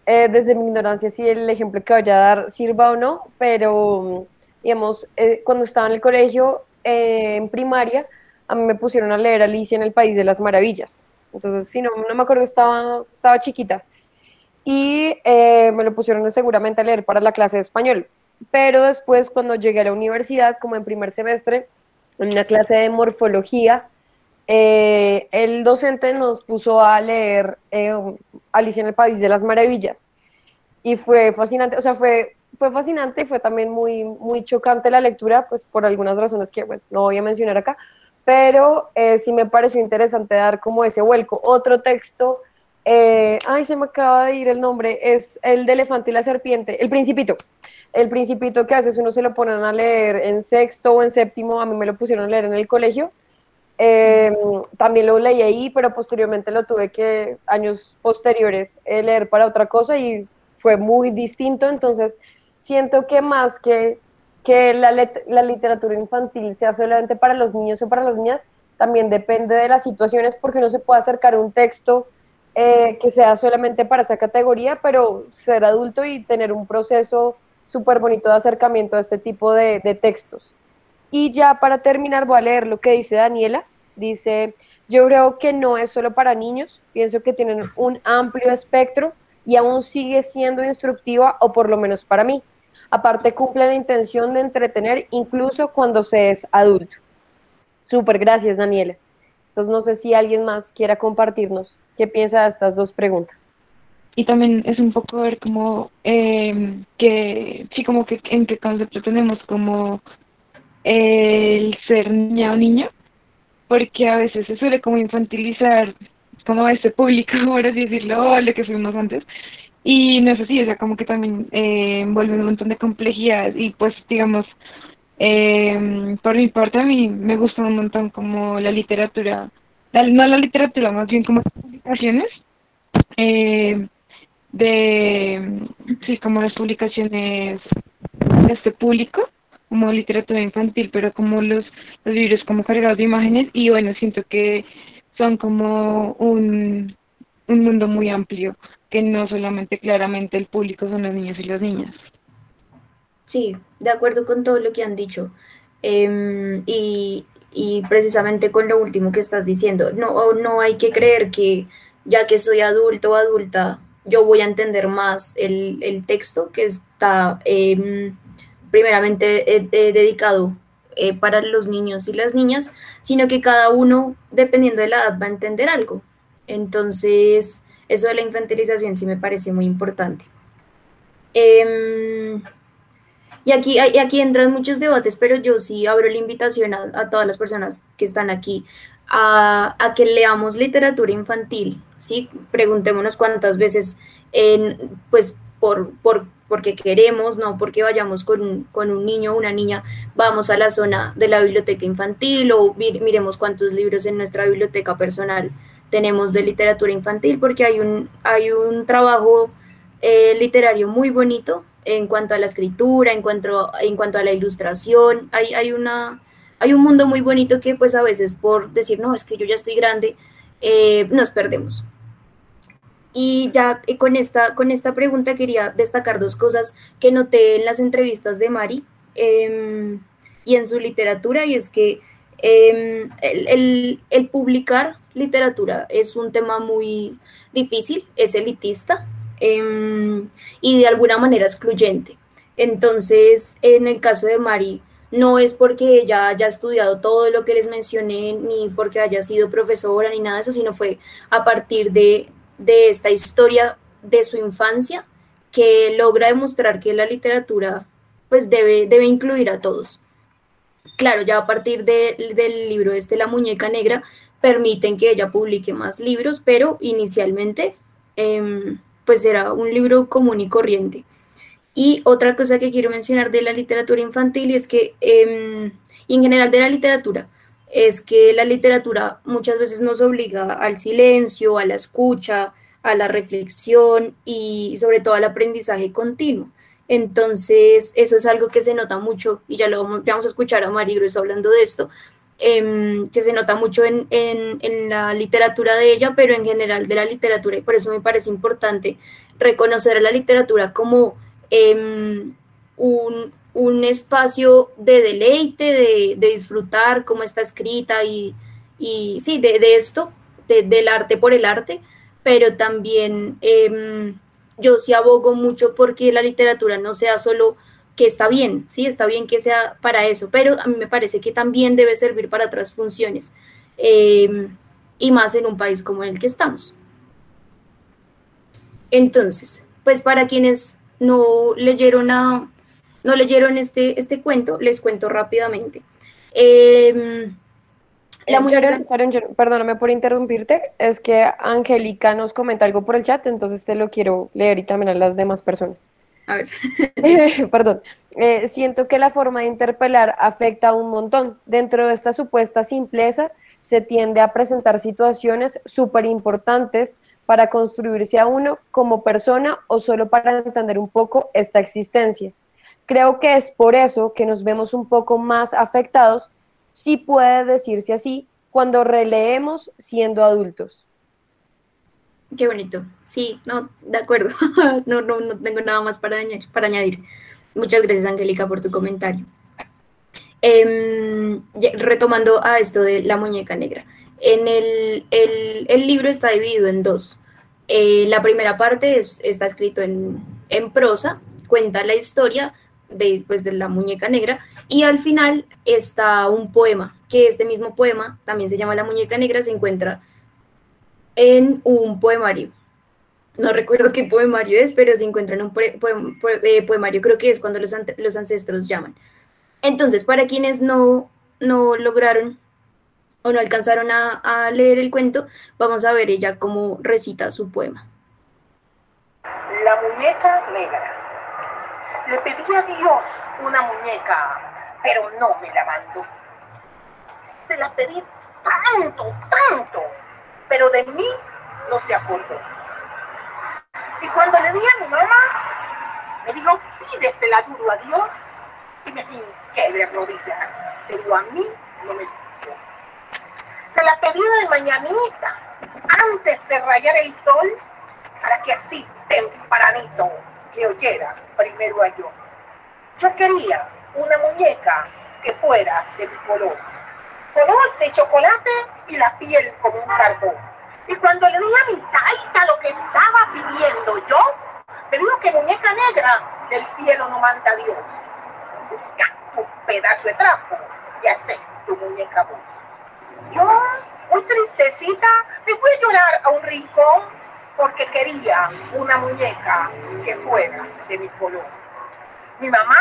eh, desde mi ignorancia si el ejemplo que vaya a dar sirva o no, pero, digamos, eh, cuando estaba en el colegio, en primaria, a mí me pusieron a leer Alicia en el País de las Maravillas. Entonces, si no, no me acuerdo, estaba, estaba chiquita. Y eh, me lo pusieron seguramente a leer para la clase de español. Pero después, cuando llegué a la universidad, como en primer semestre, en una clase de morfología, eh, el docente nos puso a leer eh, Alicia en el País de las Maravillas. Y fue fascinante, o sea, fue, fue fascinante, fue también muy, muy chocante la lectura, pues por algunas razones que, bueno, no voy a mencionar acá, pero eh, sí me pareció interesante dar como ese vuelco. Otro texto, eh, ay, se me acaba de ir el nombre, es el de Elefante y la Serpiente, El Principito. El Principito que a veces uno se lo ponen a leer en sexto o en séptimo, a mí me lo pusieron a leer en el colegio. Em, también lo leí ahí, pero posteriormente lo tuve que, años posteriores, eh, leer para otra cosa y fue muy distinto, entonces siento que más que, que la, la literatura infantil sea solamente para los niños o para las niñas, también depende de las situaciones porque no se puede acercar un texto eh, que sea solamente para esa categoría, pero ser adulto y tener un proceso súper bonito de acercamiento a este tipo de, de textos. Y ya para terminar voy a leer lo que dice Daniela. Dice, yo creo que no es solo para niños, pienso que tienen un amplio espectro y aún sigue siendo instructiva, o por lo menos para mí. Aparte cumple la intención de entretener incluso cuando se es adulto. Súper, gracias Daniela. Entonces no sé si alguien más quiera compartirnos qué piensa de estas dos preguntas. Y también es un poco ver cómo, eh, que, sí, como que en qué concepto tenemos como el ser niña o niño, porque a veces se suele como infantilizar como ese público, (laughs) por así decirlo, lo que fuimos antes. Y no es así, o sea, como que también eh, envuelve un montón de complejidad y pues digamos, eh, por mi parte a mí me gusta un montón como la literatura, no la literatura, más bien como las publicaciones eh, de, sí, como las publicaciones de este público como literatura infantil, pero como los, los libros como cargados de imágenes y bueno, siento que son como un, un mundo muy amplio, que no solamente claramente el público son los niños y las niñas. Sí, de acuerdo con todo lo que han dicho. Em, y, y precisamente con lo último que estás diciendo, no, no hay que creer que ya que soy adulto o adulta, yo voy a entender más el, el texto que está eh, primeramente eh, dedicado eh, para los niños y las niñas, sino que cada uno, dependiendo de la edad, va a entender algo. Entonces, eso de la infantilización sí me parece muy importante. Em, y aquí, aquí entran muchos debates, pero yo sí abro la invitación a, todas las personas que están aquí a, que leamos literatura infantil, ¿sí? Preguntémonos cuántas veces, pues, por, por porque queremos, no porque vayamos con, con, un niño o una niña, vamos a la zona de la biblioteca infantil o miremos cuántos libros en nuestra biblioteca personal tenemos de literatura infantil, porque hay un, hay un trabajo eh, literario muy bonito en cuanto a la escritura, en cuanto, en cuanto a la ilustración, hay, hay, una, hay un mundo muy bonito que pues a veces por decir, no, es que yo ya estoy grande, eh, nos perdemos. Y ya eh, con esta, con esta pregunta quería destacar dos cosas que noté en las entrevistas de Mari em, y en su literatura, y es que em, el, el, publicar literatura es un tema muy difícil, es elitista em, y de alguna manera excluyente. Entonces, en el caso de Mari, no es porque ella haya estudiado todo lo que les mencioné, ni porque haya sido profesora, ni nada de eso, sino fue a partir de de esta historia de su infancia que logra demostrar que la literatura pues debe, debe incluir a todos. Claro, ya a partir del libro este, La muñeca negra, permiten que ella publique más libros, pero inicialmente em, pues era un libro común y corriente. Y otra cosa que quiero mencionar de la literatura infantil es que, em, y en general de la literatura, es que la literatura muchas veces nos obliga al silencio, a la escucha, a la reflexión y sobre todo al aprendizaje continuo. Entonces, eso es algo que se nota mucho, y ya lo vamos, a escuchar a Mari Gruesa hablando de esto, em, que se nota mucho en, la literatura de ella, pero en general de la literatura, y por eso me parece importante reconocer a la literatura como em, un, un espacio de deleite, de, disfrutar cómo está escrita y, y sí, de, esto, del arte por el arte, pero también em, yo sí abogo mucho porque la literatura no sea solo que está bien, sí, está bien que sea para eso, pero a mí me parece que también debe servir para otras funciones, em, y más en un país como el que estamos. Entonces, pues para quienes no leyeron a, no leyeron este, este cuento, les cuento rápidamente. Em, la eh, perdóname por interrumpirte, es que Angélica nos comenta algo por el chat, entonces te lo quiero leer y también a las demás personas. A ver. (laughs) Perdón. Eh, siento que la forma de interpelar afecta un montón. Dentro de esta supuesta simpleza se tiende a presentar situaciones súper importantes para construirse a uno como persona o solo para entender un poco esta existencia. Creo que es por eso que nos vemos un poco más afectados, si puede decirse así, cuando releemos siendo adultos. Qué bonito. Sí, no, de acuerdo. (laughs) no, no, no tengo nada más para añadir, para añadir. Muchas gracias, Angélica, por tu comentario. Em, retomando a esto de la muñeca negra. En el, el, libro está dividido en dos. Eh, la primera parte es, está escrito en, en, prosa, cuenta la historia de, pues, de la muñeca negra y al final está un poema, que este mismo poema, también se llama La muñeca negra, se encuentra en un poemario. No recuerdo qué poemario es, pero se encuentra en un eh, poemario, creo que es cuando los, los ancestros llaman. Entonces, para quienes no, no lograron o no alcanzaron a, leer el cuento, vamos a ver ella cómo recita su poema. La muñeca negra. Le pedí a Dios una muñeca, pero no me la mandó. Se la pedí tanto, tanto, pero de mí no se acordó. Y cuando le di a mi mamá, me dijo, pídesela duro a Dios, y me hinqué de rodillas, pero a mí no me se la pedí de mañanita, antes de rayar el sol, para que así tempranito le oyera primero a yo. Yo quería una muñeca que fuera de mi color, color de chocolate y la piel como un carbón. Y cuando le di a mi taita lo que estaba pidiendo yo, me dijo que muñeca negra del cielo no manda Dios. Busca tu pedazo de trapo y hace tu muñeca voz. Yo, muy tristecita, me fui a llorar a un rincón porque quería una muñeca que fuera de mi color. Mi mamá,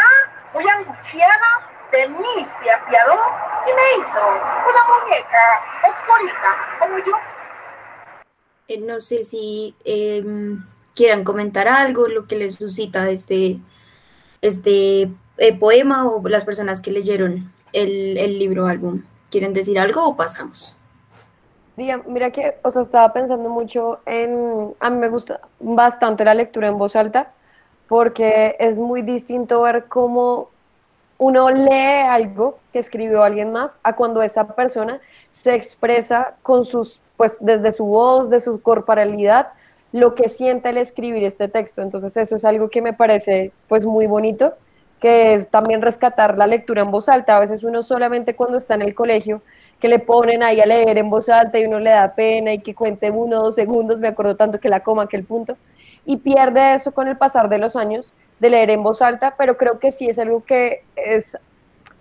muy angustiada, de mí se apiadó y me hizo una muñeca oscurita como yo. Eh, no sé si em, quieran comentar algo, lo que les suscita este, este eh, poema o las personas que leyeron el, el libro álbum. ¿Quieren decir algo o pasamos? Mira que, o sea, estaba pensando mucho en, a mí me gusta bastante la lectura en voz alta, porque es muy distinto ver cómo uno lee algo que escribió alguien más a cuando esa persona se expresa con sus, pues desde su voz, de su corporalidad, lo que siente al escribir este texto. Entonces eso es algo que me parece pues muy bonito que es también rescatar la lectura en voz alta. A veces uno solamente cuando está en el colegio, que le ponen ahí a leer en voz alta y uno le da pena y que cuente uno o dos segundos, me acuerdo tanto que la coma, que el punto, y pierde eso con el pasar de los años de leer en voz alta, pero creo que sí es algo que es,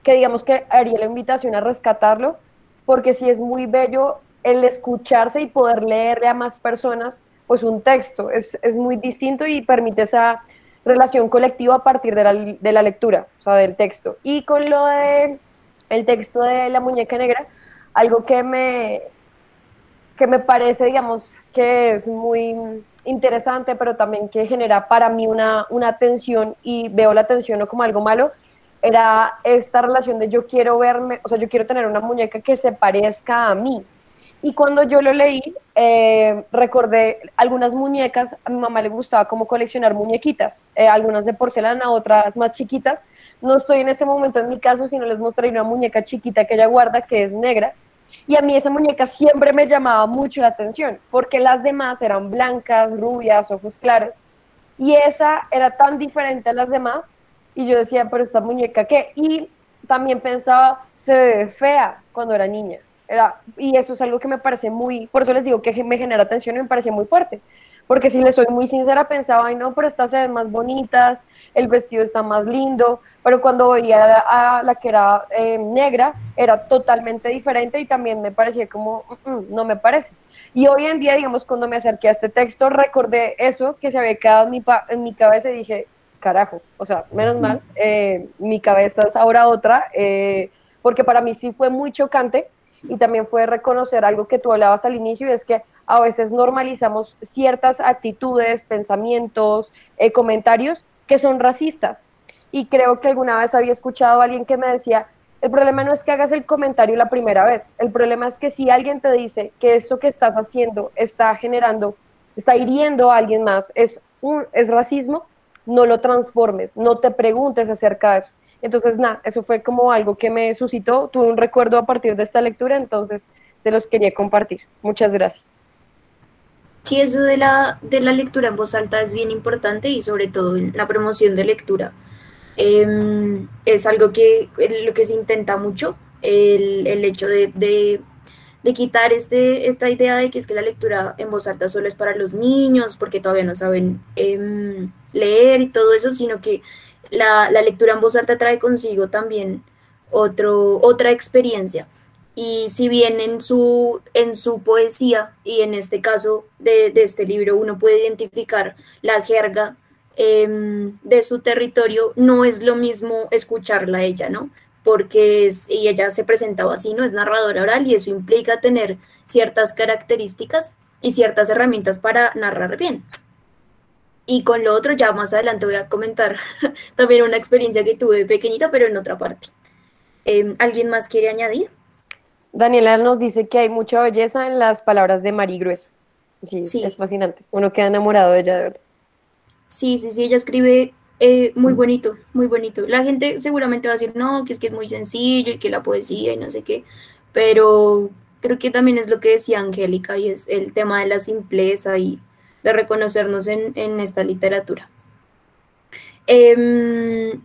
que digamos que haría la invitación a rescatarlo, porque sí es muy bello el escucharse y poder leerle a más personas pues un texto, es, es muy distinto y permite esa relación colectiva a partir de la, de la lectura, o sea, del texto. Y con lo de el texto de la muñeca negra, algo que me, que me parece, digamos, que es muy interesante, pero también que genera para mí una, una tensión y veo la tensión no como algo malo, era esta relación de yo quiero verme, o sea, yo quiero tener una muñeca que se parezca a mí, y cuando yo lo leí, eh, recordé algunas muñecas, a mi mamá le gustaba como coleccionar muñequitas, eh, algunas de porcelana, otras más chiquitas. No estoy en ese momento en mi caso, sino les mostré una muñeca chiquita que ella guarda, que es negra. Y a mí esa muñeca siempre me llamaba mucho la atención, porque las demás eran blancas, rubias, ojos claros. Y esa era tan diferente a las demás. Y yo decía, pero esta muñeca, ¿qué? Y también pensaba, se ve fea cuando era niña y eso es algo que me parece muy, por eso les digo que me genera atención y me parece muy fuerte. Porque si les soy muy sincera, pensaba, ay no, pero estas se ven más bonitas, el vestido está más lindo, pero cuando veía a la que era eh, negra, era totalmente diferente y también me parecía como, mm, mm, no me parece. Y hoy en día, digamos, cuando me acerqué a este texto, recordé eso que se había quedado en mi, en mi cabeza y dije, carajo, o sea, menos mal, eh, mi cabeza es ahora otra, eh, porque para mí sí fue muy chocante y también fue reconocer algo que tú hablabas al inicio y es que a veces normalizamos ciertas actitudes, pensamientos, eh, comentarios que son racistas. Y creo que alguna vez había escuchado a alguien que me decía, el problema no es que hagas el comentario la primera vez, el problema es que si alguien te dice que eso que estás haciendo está generando está hiriendo a alguien más, es, un, es racismo, no lo transformes, no te preguntes acerca de eso. Entonces, nada, eso fue como algo que me suscitó, tuve un recuerdo a partir de esta lectura, entonces se los quería compartir. Muchas gracias. Sí, eso de la, de la lectura en voz alta es bien importante y sobre todo en la promoción de lectura. Em, es algo que lo que se intenta mucho, el, el hecho de, de, quitar este, esta idea de que es que la lectura en voz alta solo es para los niños, porque todavía no saben eh, leer y todo eso, sino que la, lectura en voz alta trae consigo también otro, otra experiencia. Y si bien en su, en su poesía y en este caso de, este libro uno puede identificar la jerga em, de su territorio, no es lo mismo escucharla a ella, ¿no? Porque y ella se presentaba así, ¿no? Es narradora oral y eso implica tener ciertas características y ciertas herramientas para narrar bien. Y con lo otro ya más adelante voy a comentar (laughs) también una experiencia que tuve pequeñita, pero en otra parte. Em, ¿Alguien más quiere añadir? Daniela nos dice que hay mucha belleza en las palabras de Mari Grueso. Sí, es fascinante. Uno queda enamorado de ella, de verdad. Sí, sí, sí, ella escribe eh, muy bonito, muy bonito. La gente seguramente va a decir, no, que es que es muy sencillo y que la poesía y no sé qué, pero creo que también es lo que decía Angélica y es el tema de la simpleza y de reconocernos en, esta literatura. Em,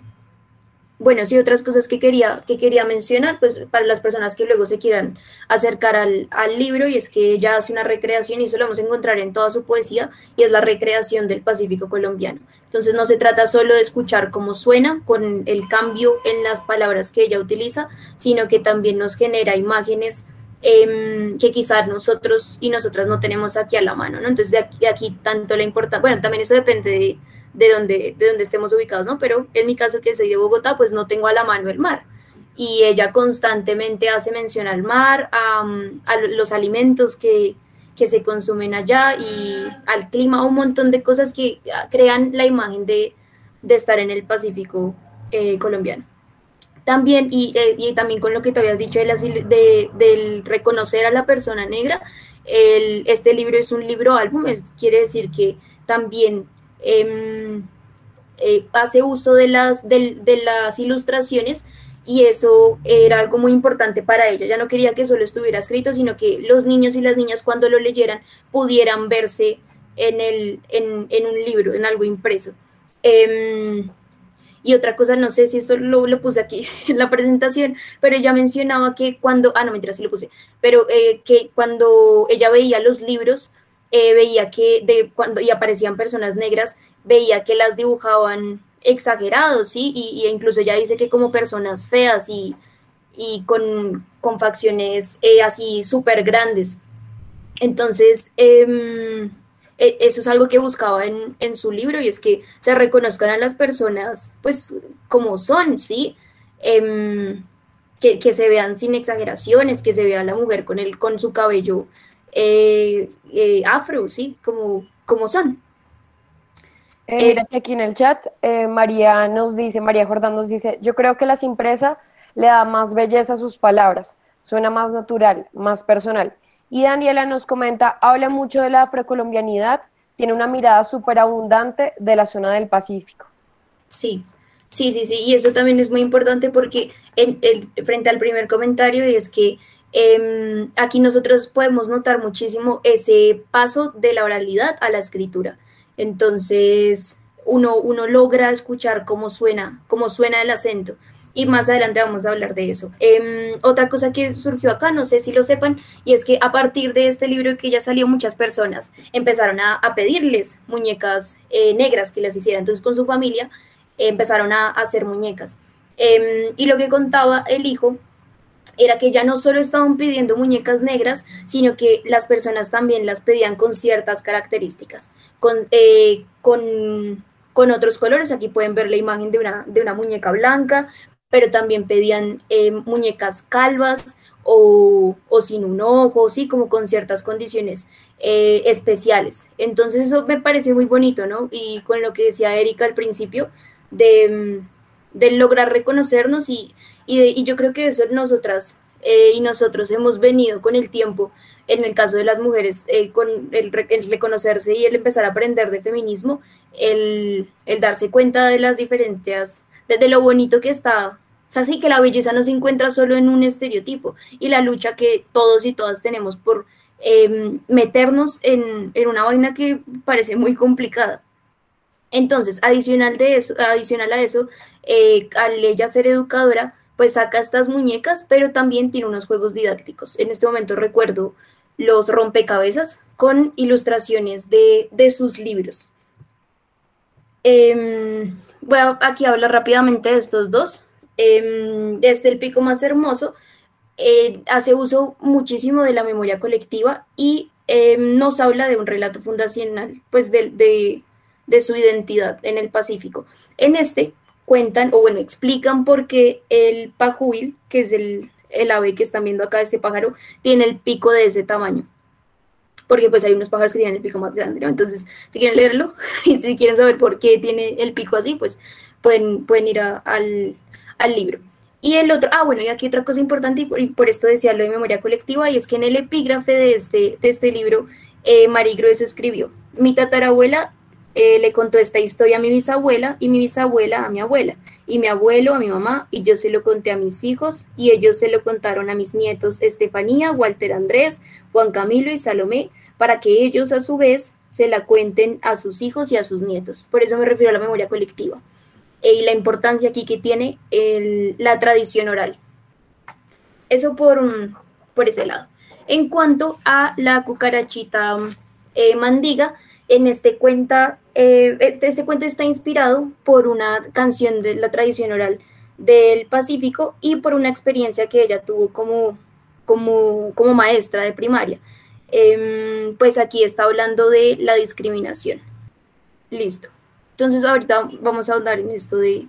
bueno, sí, otras cosas que quería, que quería mencionar, pues para las personas que luego se quieran acercar al, libro, y es que ella hace una recreación, y eso lo vamos a encontrar en toda su poesía, y es la recreación del Pacífico colombiano. Entonces no se trata solo de escuchar cómo suena con el cambio en las palabras que ella utiliza, sino que también nos genera imágenes Em, que quizás nosotros y nosotras no tenemos aquí a la mano, ¿no? Entonces, de aquí, aquí tanto la importancia, bueno, también eso depende de, de, dónde, de dónde estemos ubicados, ¿no? Pero en mi caso, que soy de Bogotá, pues no tengo a la mano el mar. Y ella constantemente hace mención al mar, a, los alimentos que, que se consumen allá y al clima, un montón de cosas que crean la imagen de, de estar en el Pacífico eh, colombiano. También, y, eh, y, también con lo que te habías dicho de, de, del reconocer a la persona negra, el, este libro es un libro álbum, quiere decir que también em, eh, hace uso de las, de, de, las ilustraciones y eso era algo muy importante para ella. Ya no quería que solo estuviera escrito, sino que los niños y las niñas cuando lo leyeran pudieran verse en, el, en, en un libro, en algo impreso. Eh, y otra cosa, no sé si eso lo, lo, puse aquí (laughs) en la presentación, pero ella mencionaba que cuando, ah, no, mentira, sí lo puse, pero eh, que cuando ella veía los libros, eh, veía que cuando y aparecían personas negras, veía que las dibujaban exagerados, ¿sí? Y, incluso ella dice que como personas feas y, y con, con facciones eh, así súper grandes. Entonces, eh, e, eso es algo que buscaba en, en, su libro y es que se reconozcan a las personas pues como son, ¿sí? Em, que, que, se vean sin exageraciones, que se vea la mujer con, el, con su cabello eh, eh, afro, ¿sí? Como, como son. Eh, aquí en el chat, María nos dice, María Jordán nos dice, yo creo que la simpresa le da más belleza a sus palabras, suena más natural, más personal. Y Daniela nos comenta, habla mucho de la afrocolombianidad, tiene una mirada súper abundante de la zona del Pacífico. Sí, sí, sí, sí, y eso también es muy importante porque en, el, frente al primer comentario es que em, aquí nosotros podemos notar muchísimo ese paso de la oralidad a la escritura. Entonces, uno, uno logra escuchar cómo suena, cómo suena el acento y más adelante vamos a hablar de eso. Em, otra cosa que surgió acá, no sé si lo sepan, y es que a partir de este libro que ya salió, muchas personas empezaron a, pedirles muñecas eh, negras que las hicieran. Entonces con su familia empezaron a, hacer muñecas. Em, y lo que contaba el hijo era que ya no solo estaban pidiendo muñecas negras, sino que las personas también las pedían con ciertas características, con, eh, con, con otros colores. Aquí pueden ver la imagen de una, de una muñeca blanca, pero también pedían eh, muñecas calvas o, sin un ojo, sí, como con ciertas condiciones eh, especiales. Entonces eso me parece muy bonito, ¿no? Y con lo que decía Erika al principio, de, lograr reconocernos y, y, yo creo que eso nosotras eh, y nosotros hemos venido con el tiempo en el caso de las mujeres, eh, con el, reconocerse y el empezar a aprender de feminismo, el, darse cuenta de las diferencias, de, lo bonito que está. O sea, sí que la belleza no se encuentra solo en un estereotipo y la lucha que todos y todas tenemos por em, meternos en, en, una vaina que parece muy complicada. Entonces, adicional, de eso, adicional a eso, eh, al ella ser educadora, pues saca estas muñecas, pero también tiene unos juegos didácticos. En este momento recuerdo los rompecabezas con ilustraciones de, sus libros. Em, voy a aquí hablar rápidamente de estos dos. Eh, desde el pico más hermoso, eh, hace uso muchísimo de la memoria colectiva y em, nos habla de un relato fundacional, pues de, de, de su identidad en el Pacífico. En este cuentan, o bueno, explican por qué el pajuil, que es el, el ave que están viendo acá, este pájaro, tiene el pico de ese tamaño. Porque pues hay unos pájaros que tienen el pico más grande, ¿no? Entonces, si quieren leerlo (laughs) y si quieren saber por qué tiene el pico así, pues pueden, pueden ir al, al, libro. Y el otro, ah, bueno, y aquí otra cosa importante, y por, esto decía lo de memoria colectiva, y es que en el epígrafe de este, de este libro, eh, Marí Grueso escribió, mi tatarabuela eh, le contó esta historia a mi bisabuela y mi bisabuela a mi abuela y mi abuelo a mi mamá y yo se lo conté a mis hijos y ellos se lo contaron a mis nietos Estefanía, Walter Andrés, Juan Camilo y Salomé para que ellos a su vez se la cuenten a sus hijos y a sus nietos. Por eso me refiero a la memoria colectiva e, y la importancia aquí que tiene la tradición oral. Eso por, por ese lado. En cuanto a la cucarachita eh, mandiga, en este, cuenta, eh, este, este cuento está inspirado por una canción de la tradición oral del Pacífico y por una experiencia que ella tuvo como, como, como maestra de primaria. Em, pues aquí está hablando de la discriminación. Listo. Entonces ahorita vamos a hablar en esto de,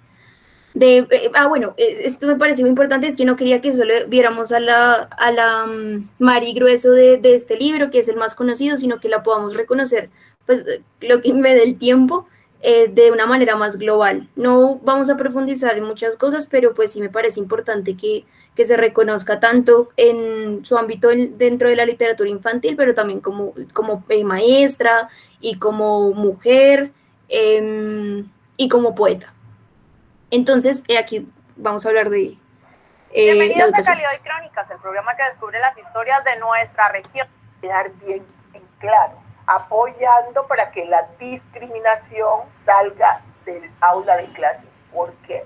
de eh, ah, bueno, esto me parece muy importante, es que no quería que solo viéramos a la, a la um, Mari Grueso de, de, este libro, que es el más conocido, sino que la podamos reconocer pues lo que me dé el tiempo eh, de una manera más global. No vamos a profundizar en muchas cosas, pero pues sí me parece importante que, que se reconozca tanto en su ámbito dentro de la literatura infantil, pero también como, como eh, maestra y como mujer em, y como poeta. Entonces, eh, aquí vamos a hablar de... Bienvenidos a Calidad y Crónicas, el programa que descubre las historias de nuestra región. Quedar bien en claro apoyando para que la discriminación salga del aula de clase, porque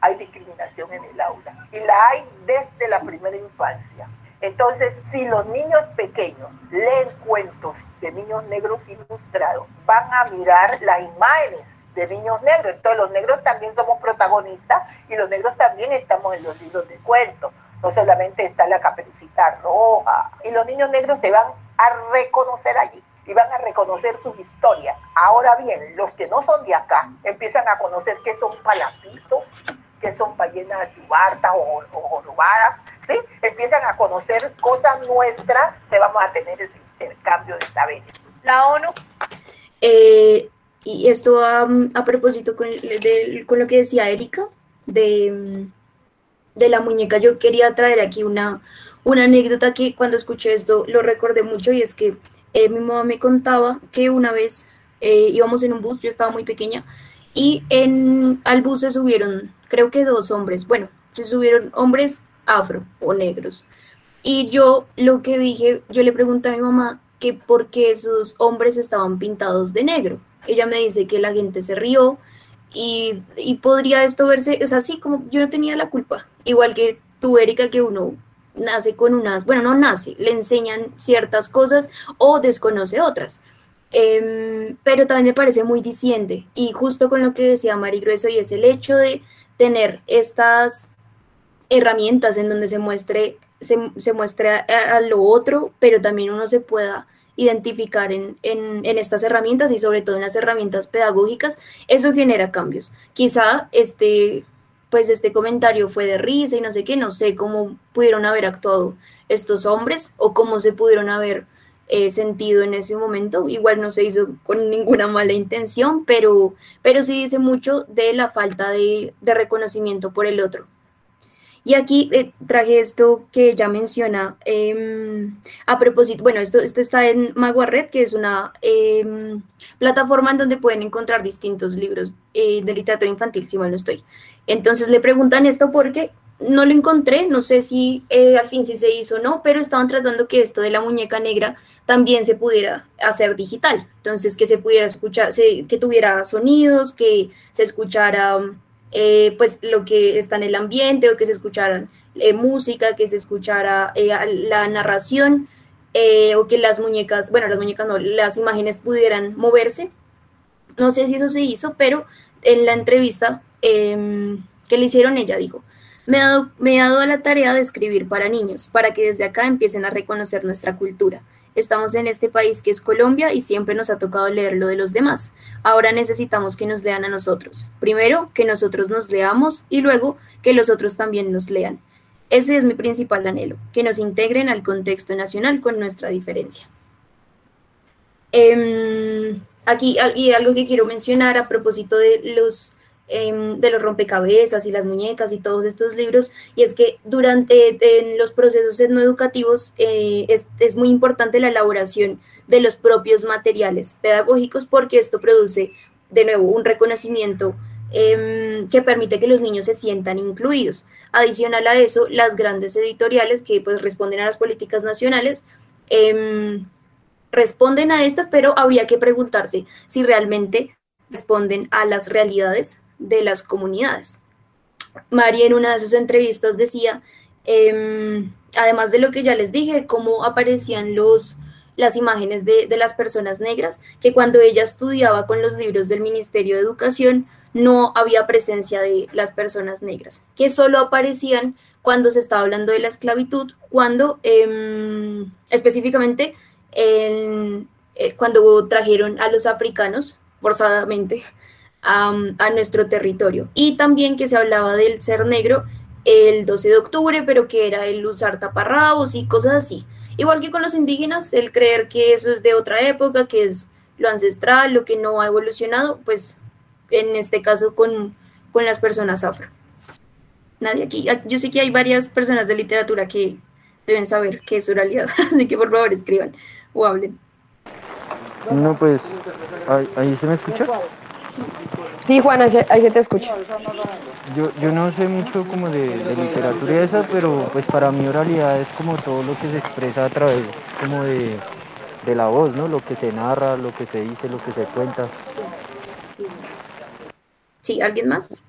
hay discriminación en el aula y la hay desde la primera infancia. Entonces, si los niños pequeños leen cuentos de niños negros ilustrados, van a mirar las imágenes de niños negros. Entonces, los negros también somos protagonistas y los negros también estamos en los libros de cuentos. No solamente está la caperucita roja. Y los niños negros se van a reconocer allí y van a reconocer su historia. Ahora bien, los que no son de acá empiezan a conocer qué son palafitos, qué son ballenas tubartas o, o ¿sí? Empiezan a conocer cosas nuestras que vamos a tener ese intercambio de saberes. La ONU. Eh, y esto a, propósito con, con, lo que decía Erika de, de la muñeca, yo quería traer aquí una, una anécdota que cuando escuché esto lo recordé mucho y es que eh, mi mamá me contaba que una vez eh, íbamos en un bus, yo estaba muy pequeña, y en, al bus se subieron, creo que dos hombres, bueno, se subieron hombres afro o negros. Y yo lo que dije, yo le pregunté a mi mamá que por qué esos hombres estaban pintados de negro. Ella me dice que la gente se rió y, y podría esto verse, o sea, sí, como yo no tenía la culpa, igual que tú, Erika, que uno nace con unas, bueno, no nace, le enseñan ciertas cosas o desconoce otras. Em, pero también me parece muy diciente y justo con lo que decía Mari Grueso y es el hecho de tener estas herramientas en donde se muestre, se, se muestre a, lo otro, pero también uno se pueda identificar en, en, en, estas herramientas y sobre todo en las herramientas pedagógicas, eso genera cambios. Quizá este, pues este comentario fue de risa y no sé qué, no sé cómo pudieron haber actuado estos hombres o cómo se pudieron haber eh, sentido en ese momento. Igual no se hizo con ninguna mala intención, pero, pero sí dice mucho de la falta de, reconocimiento por el otro. Y aquí eh, traje esto que ya menciona em, a propósito, bueno, esto, esto está en Maguared, que es una em, plataforma en donde pueden encontrar distintos libros eh, de literatura infantil, si mal no estoy. Entonces le preguntan esto porque no lo encontré, no sé si eh, al fin sí se hizo o no, pero estaban tratando que esto de la muñeca negra también se pudiera hacer digital. Entonces, que se pudiera escuchar, que tuviera sonidos, que se escuchara eh, pues lo que está en el ambiente o que se escucharan eh, música, que se escuchara la narración o que las muñecas, bueno, las muñecas no, las imágenes pudieran moverse. No sé si eso se hizo, pero en la entrevista em, que le hicieron ella dijo, me he, dado, a la tarea de escribir para niños, para que desde acá empiecen a reconocer nuestra cultura. Estamos en este país que es Colombia y siempre nos ha tocado leer lo de los demás. Ahora necesitamos que nos lean a nosotros. Primero, que nosotros nos leamos y luego que los otros también nos lean. Ese es mi principal anhelo, que nos integren al contexto nacional con nuestra diferencia. Em, aquí, aquí algo que quiero mencionar a propósito de los Em, de los rompecabezas y las muñecas y todos estos libros, y es que durante en los procesos etnoeducativos eh, es, es, muy importante la elaboración de los propios materiales pedagógicos porque esto produce de nuevo un reconocimiento em, que permite que los niños se sientan incluidos. Adicional a eso, las grandes editoriales que pues responden a las políticas nacionales em, responden a estas, pero habría que preguntarse si realmente responden a las realidades de las comunidades. María en una de sus entrevistas decía, em, además de lo que ya les dije, cómo aparecían los, las imágenes de, de, las personas negras, que cuando ella estudiaba con los libros del Ministerio de Educación no había presencia de las personas negras, que solo aparecían cuando se estaba hablando de la esclavitud, cuando em, específicamente en, eh, cuando trajeron a los africanos forzadamente a, nuestro territorio. Y también que se hablaba del ser negro el 12 de octubre, pero que era el usar taparrabos y cosas así. Igual que con los indígenas, el creer que eso es de otra época, que es lo ancestral, lo que no ha evolucionado, pues en este caso con, con las personas afro. Nadie aquí, ah, yo sé que hay varias personas de literatura que deben saber qué es oralidad, (laughs) así que por favor escriban o hablen. No, pues, ahí, ahí se me escucha. Sí, Juana, ahí se te escucha. Yo, yo no sé mucho como de, literatura y esa, pero pues para mí oralidad es como todo lo que se expresa a través como de, la voz, ¿no? Lo que se narra, lo que se dice, lo que se cuenta. Sí, ¿alguien más?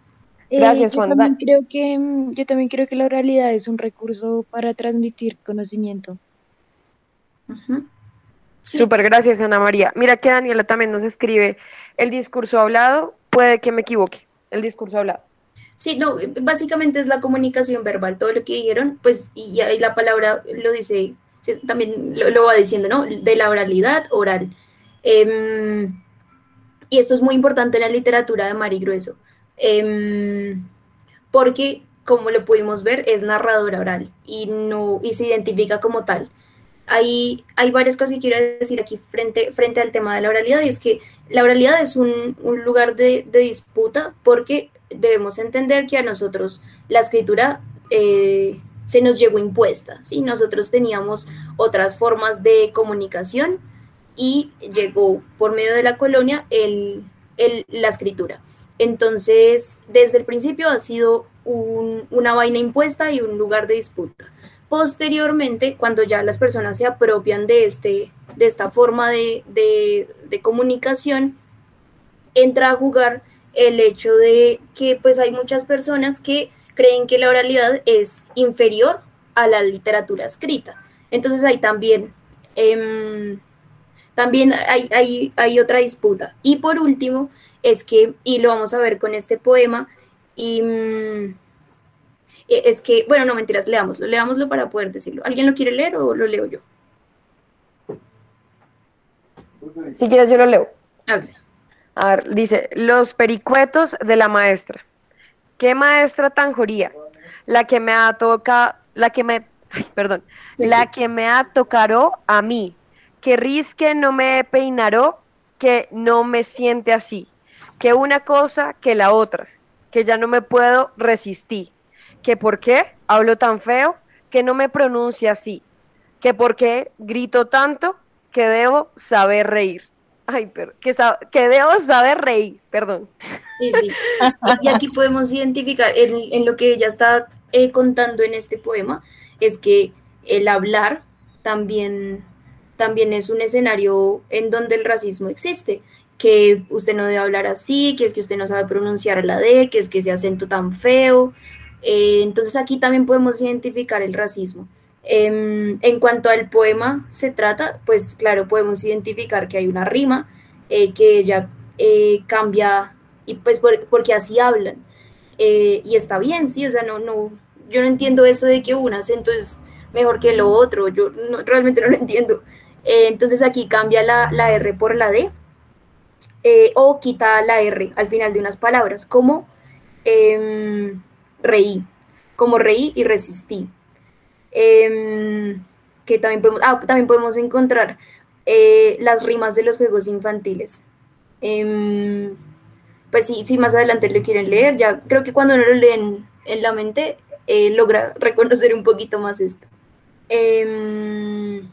Eh, Gracias, Juana. Yo también, creo que, mm, yo también creo que la oralidad es un recurso para transmitir conocimiento. Súper, gracias Ana María. Mira que Daniela también nos escribe, el discurso hablado, puede que me equivoque, el discurso hablado. Sí, no, básicamente es la comunicación verbal, todo lo que dijeron, pues, y, ahí la palabra lo dice, también lo, va diciendo, ¿no? De la oralidad, oral. Em, y esto es muy importante en la literatura de Mari Grueso, em, porque, como lo pudimos ver, es narradora oral y, no, y se identifica como tal hay, hay varias cosas que quiero decir aquí frente, frente al tema de la oralidad, y es que la oralidad es un, lugar de, disputa porque debemos entender que a nosotros la escritura eh, se nos llegó impuesta, ¿sí? Nosotros teníamos otras formas de comunicación y llegó por medio de la colonia el, la escritura. Entonces, desde el principio ha sido una vaina impuesta y un lugar de disputa. Posteriormente, cuando ya las personas se apropian de, este, de esta forma de, comunicación, entra a jugar el hecho de que pues hay muchas personas que creen que la oralidad es inferior a la literatura escrita. Entonces ahí también, em, también hay, hay, otra disputa. Y por último, es que, y lo vamos a ver con este poema, y, mm, eh, es que, bueno, no mentiras, leámoslo, leámoslo para poder decirlo. ¿Alguien lo quiere leer o lo leo yo? Si quieres, yo lo leo. Hazle. A ver, dice, los pericuetos de la maestra. ¿Qué maestra tan joría? La que me ha tocado, la que me, perdón, la que me ha tocado a mí, que risque no me peinaró, que no me siente así, que una cosa que la otra, que ya no me puedo resistir que por qué hablo tan feo, que no me pronuncia así, que por qué grito tanto, que debo saber reír. Ay, pero que, que debo saber reír, perdón. Y aquí podemos identificar en, lo que ella está eh, contando en este poema, es que el hablar también, también es un escenario en donde el racismo existe, que usted no debe hablar así, que es que usted no sabe pronunciar la D, que es que ese acento tan feo. Eh, entonces aquí también podemos identificar el racismo. Em, en cuanto al poema se trata, pues claro, podemos identificar que hay una rima, eh, que ella eh, cambia, y pues porque así hablan. y está bien, sí, o sea, no, no, yo no entiendo eso de que un acento es mejor que lo otro, yo realmente no lo entiendo. Entonces aquí cambia la, R por la D o quita la R al final de unas palabras, como em, reí, como reí y resistí. Em, que también podemos, ah, también podemos encontrar eh, las rimas de los juegos infantiles. Em, pues sí, si más adelante lo quieren leer, ya creo que cuando uno lo leen en la mente, logra (laughs) reconocer un poquito más esto. Em,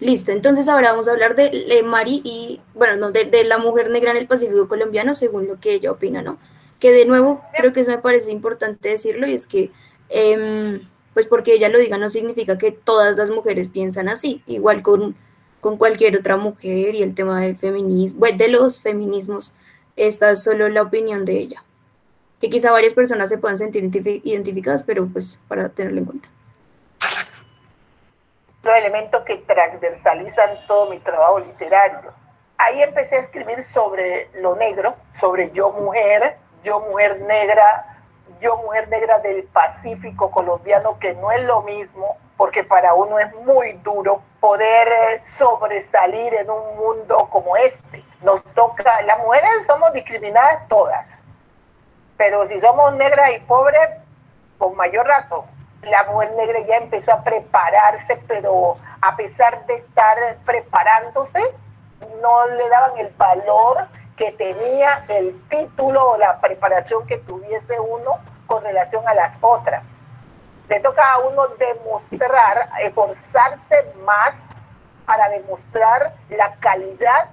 listo, entonces ahora vamos a hablar de, Mari y, bueno, no, de, la mujer negra en el Pacífico colombiano, según lo que ella opina, ¿no? Que de nuevo, creo que eso me parece importante decirlo y es que, em, pues porque ella lo diga no significa que todas las mujeres piensan así, igual con, con cualquier otra mujer y el tema del feminismo, de los feminismos, esta es solo la opinión de ella. Que quizá varias personas se puedan sentir identificadas, pero pues para tenerlo en cuenta los elementos que transversalizan todo mi trabajo literario. Ahí empecé a escribir sobre lo negro, sobre yo mujer, yo mujer negra, yo mujer negra del Pacífico colombiano, que no es lo mismo, porque para uno es muy duro poder eh, sobresalir en un mundo como este. Nos toca, las mujeres somos discriminadas todas, pero si somos negras y pobres, con mayor razón la mujer negra ya empezó a prepararse, pero a pesar de estar preparándose, no le daban el valor que tenía el título o la preparación que tuviese uno con relación a las otras. Le toca a uno demostrar, esforzarse más para demostrar la calidad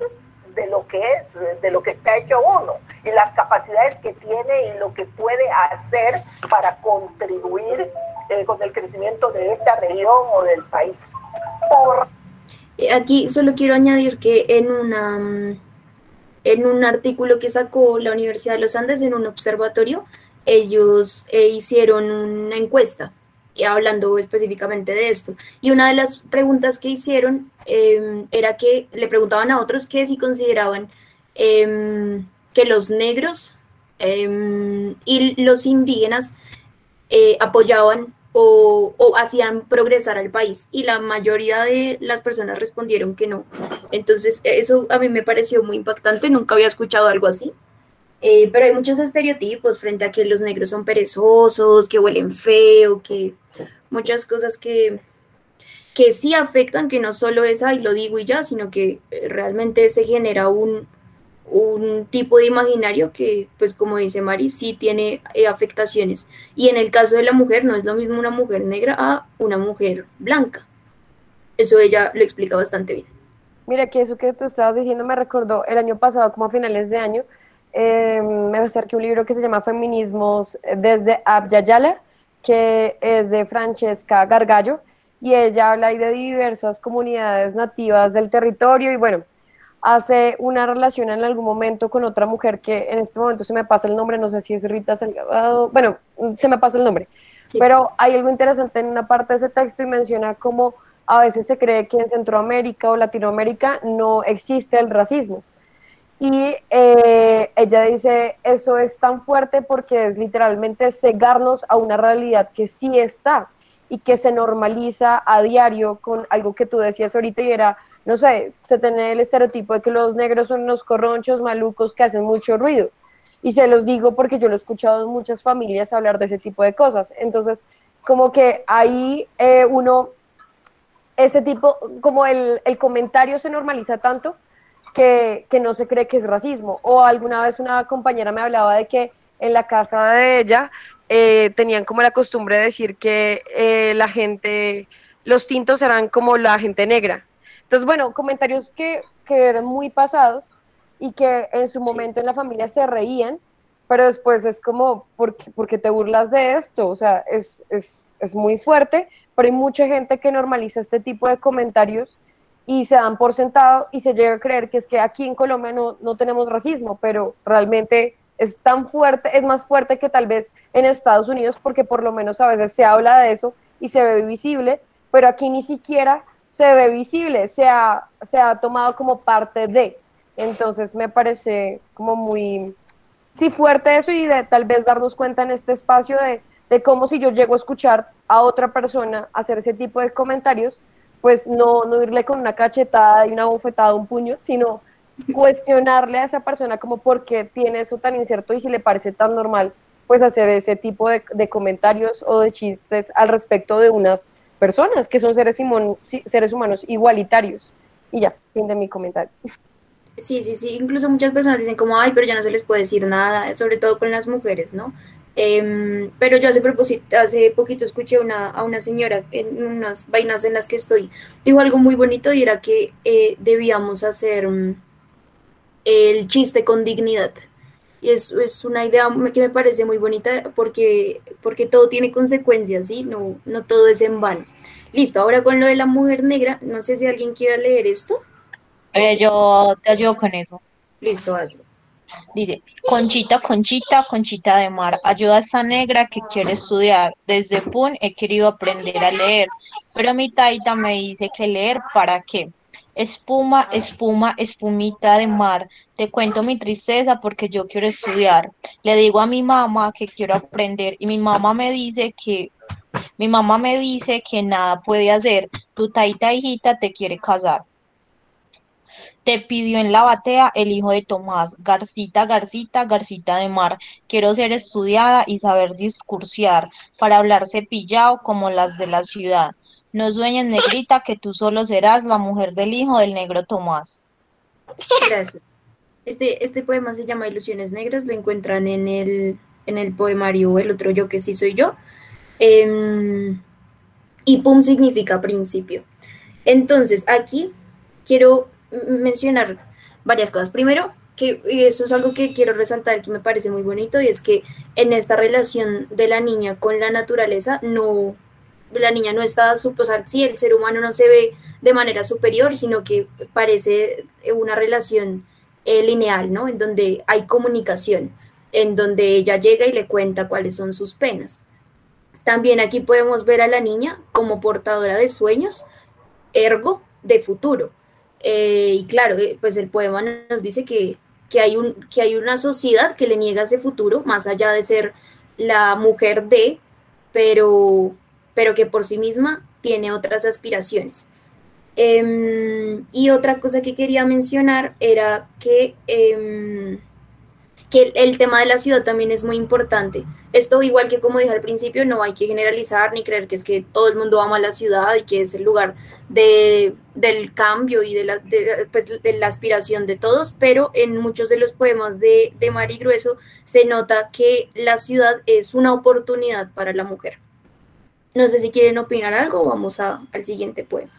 de lo que es, de lo que está hecho uno y las capacidades que tiene y lo que puede hacer para contribuir eh, con el crecimiento de esta región o del país. Eh, aquí solo quiero añadir que en una mm, en un artículo que sacó la Universidad de los Andes en un observatorio, ellos eh, hicieron una encuesta hablando específicamente de esto. Y una de las preguntas que hicieron em, era que le preguntaban a otros que si consideraban em, que los negros em, y los indígenas apoyaban o, hacían progresar al país y la mayoría de las personas respondieron que no. Entonces eso a mí me pareció muy impactante, nunca había escuchado algo así. Eh, pero hay muchos estereotipos frente a que los negros son perezosos, que huelen feo, que muchas cosas que, que sí afectan, que no solo es, ay, lo digo y ya, sino que eh, realmente se genera un, un tipo de imaginario que, pues como dice Mari, sí tiene eh, afectaciones. Y en el caso de la mujer, no es lo mismo una mujer negra a una mujer blanca. Eso ella lo explica bastante bien. Mira, que eso que tú estabas diciendo me recordó el año pasado, como a finales de año, eh, me acerqué un libro que se llama Feminismos desde Abya que es de Francesca Gargallo, y ella habla ahí de diversas comunidades nativas del territorio, y bueno, hace una relación en algún momento con otra mujer que en este momento se me pasa el nombre, no sé si es Rita Salgado, bueno, se me pasa el nombre, pero hay algo interesante en una parte de ese texto y menciona cómo a veces se cree que en Centroamérica o Latinoamérica no existe el racismo. Y eh, ella dice, eso es tan fuerte porque es literalmente cegarnos a una realidad que sí está y que se normaliza a diario con algo que tú decías ahorita y era no sé, se tiene el estereotipo de que los negros son unos corronchos malucos que hacen mucho ruido. Y se los digo porque yo lo he escuchado en muchas familias hablar de ese tipo de cosas. Entonces, como que ahí eh, uno, ese tipo, como el, comentario se normaliza tanto que, que, no se cree que es racismo. O alguna vez una compañera me hablaba de que en la casa de ella eh, tenían como la costumbre de decir que eh, la gente, los tintos eran como la gente negra. Entonces, bueno, comentarios que, que eran muy pasados y que en su momento en la familia se reían, pero después es como, ¿por qué, por qué te burlas de esto? O sea, es, es, es muy fuerte, pero hay mucha gente que normaliza este tipo de comentarios y se dan por sentado y se llega a creer que es que aquí en Colombia no, no tenemos racismo, pero realmente es tan fuerte, es más fuerte que tal vez en Estados Unidos porque por lo menos a veces se habla de eso y se ve visible, pero aquí ni siquiera se ve visible, se ha, se ha tomado como parte de. Entonces me parece como muy, sí, fuerte eso y de tal vez darnos cuenta en este espacio de, de cómo si yo llego a escuchar a otra persona hacer ese tipo de comentarios, pues no, no irle con una cachetada y una bofetada, un puño, sino cuestionarle a esa persona como por qué tiene eso tan incierto y si le parece tan normal, pues hacer ese tipo de, de comentarios o de chistes al respecto de unas personas que son seres, seres humanos igualitarios. Y ya, fin de mi comentario. Sí, sí, sí. Incluso muchas personas dicen como, ay, pero ya no se les puede decir nada, sobre todo con las mujeres, ¿no? Eh, pero yo hace, poquito escuché una, a una señora en unas vainas en las que estoy, dijo algo muy bonito y era que eh, debíamos hacer um, el chiste con dignidad. Y es, es, una idea que me parece muy bonita porque, porque todo tiene consecuencias, ¿sí? No, no todo es en vano. Listo, ahora con lo de la mujer negra, no sé si alguien quiera leer esto. Eh, yo te ayudo con eso. Listo, hazlo. Dice, Conchita, Conchita, Conchita de mar, ayuda a esta negra que quiere estudiar. Desde PUN he querido aprender a leer, pero mi taita me dice que leer para qué. Espuma, espuma, espumita de mar. Te cuento mi tristeza porque yo quiero estudiar. Le digo a mi mamá que quiero aprender y mi mamá me dice que mi mamá me dice que nada puede hacer. Tu taita hijita te quiere casar. Te pidió en la batea el hijo de Tomás, Garcita, Garcita, Garcita de mar. Quiero ser estudiada y saber discursiar, para hablar cepillado como las de la ciudad. No sueñes, negrita, que tú solo serás la mujer del hijo del negro Tomás. Gracias. Este, este poema se llama Ilusiones Negras, lo encuentran en el, en el poemario El otro yo que sí soy yo. Eh, y pum significa principio. Entonces, aquí quiero mencionar varias cosas. Primero, que eso es algo que quiero resaltar que me parece muy bonito y es que en esta relación de la niña con la naturaleza no la niña no está, o sea, sí, el ser humano no se ve de manera superior, sino que parece una relación eh, lineal, ¿no? En donde hay comunicación, en donde ella llega y le cuenta cuáles son sus penas. También aquí podemos ver a la niña como portadora de sueños, ergo de futuro. Eh, y claro, eh, pues el poema nos dice que, que, hay un, que hay una sociedad que le niega ese futuro, más allá de ser la mujer de, pero pero que por sí misma tiene otras aspiraciones. Eh, y otra cosa que quería mencionar era que, eh, que el, tema de la ciudad también es muy importante. Esto, igual que como dije al principio, no hay que generalizar ni creer que es que todo el mundo ama la ciudad y que es el lugar de, del cambio y de la, pues, de la, aspiración de todos, pero en muchos de los poemas de, de Mari Grueso se nota que la ciudad es una oportunidad para la mujer. No sé si quieren opinar algo vamos a, al siguiente poema.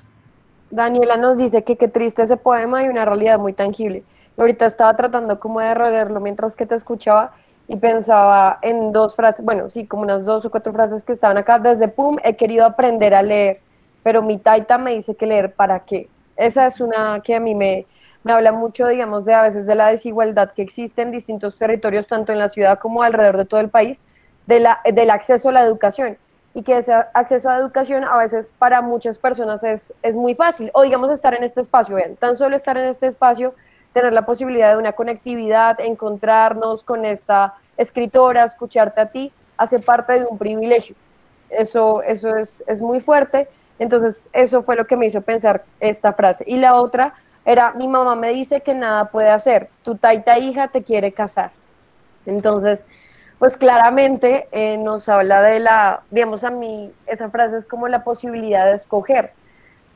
Daniela nos dice que qué triste ese poema y una realidad muy tangible. Ahorita estaba tratando como de releerlo mientras que te escuchaba y pensaba en dos frases, bueno, sí, como unas dos o cuatro frases que estaban acá. Desde PUM he querido aprender a leer, pero mi taita me dice que leer para qué. Esa es una que a mí me, me habla mucho, digamos, de a veces de la desigualdad que existe en distintos territorios, tanto en la ciudad como alrededor de todo el país, de la, del acceso a la educación y que ese acceso a educación a veces para muchas personas es, es muy fácil. O digamos estar en este espacio, vean, tan solo estar en este espacio, tener la posibilidad de una conectividad, encontrarnos con esta escritora, escucharte a ti, hace parte de un privilegio. Eso, eso es, es muy fuerte. Entonces, eso fue lo que me hizo pensar esta frase. Y la otra era, mi mamá me dice que nada puede hacer, tu taita hija te quiere casar. Entonces, pues claramente eh, nos habla de la, digamos a mí, esa frase es como la posibilidad de escoger.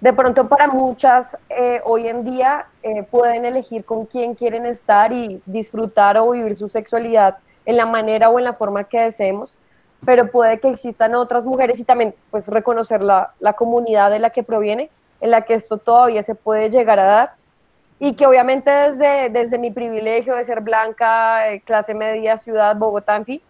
De pronto para muchas eh, hoy en día eh, pueden elegir con quién quieren estar y disfrutar o vivir su sexualidad en la manera o en la forma que deseemos, pero puede que existan otras mujeres y también pues reconocer la, la comunidad de la que proviene, en la que esto todavía se puede llegar a dar y que obviamente desde, desde mi privilegio de ser blanca, eh, clase media, ciudad, Bogotá, en fin,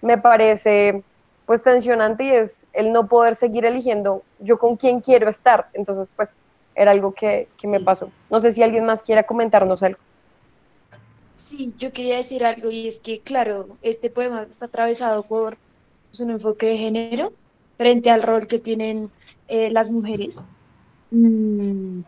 me parece pues tensionante y es el no poder seguir eligiendo yo con quién quiero estar. Entonces, pues era algo que, que me pasó. No sé si alguien más quiera comentarnos algo. Sí, yo quería decir algo y es que, claro, este poema está atravesado por pues, un enfoque de género frente al rol que tienen eh, las mujeres. Mm,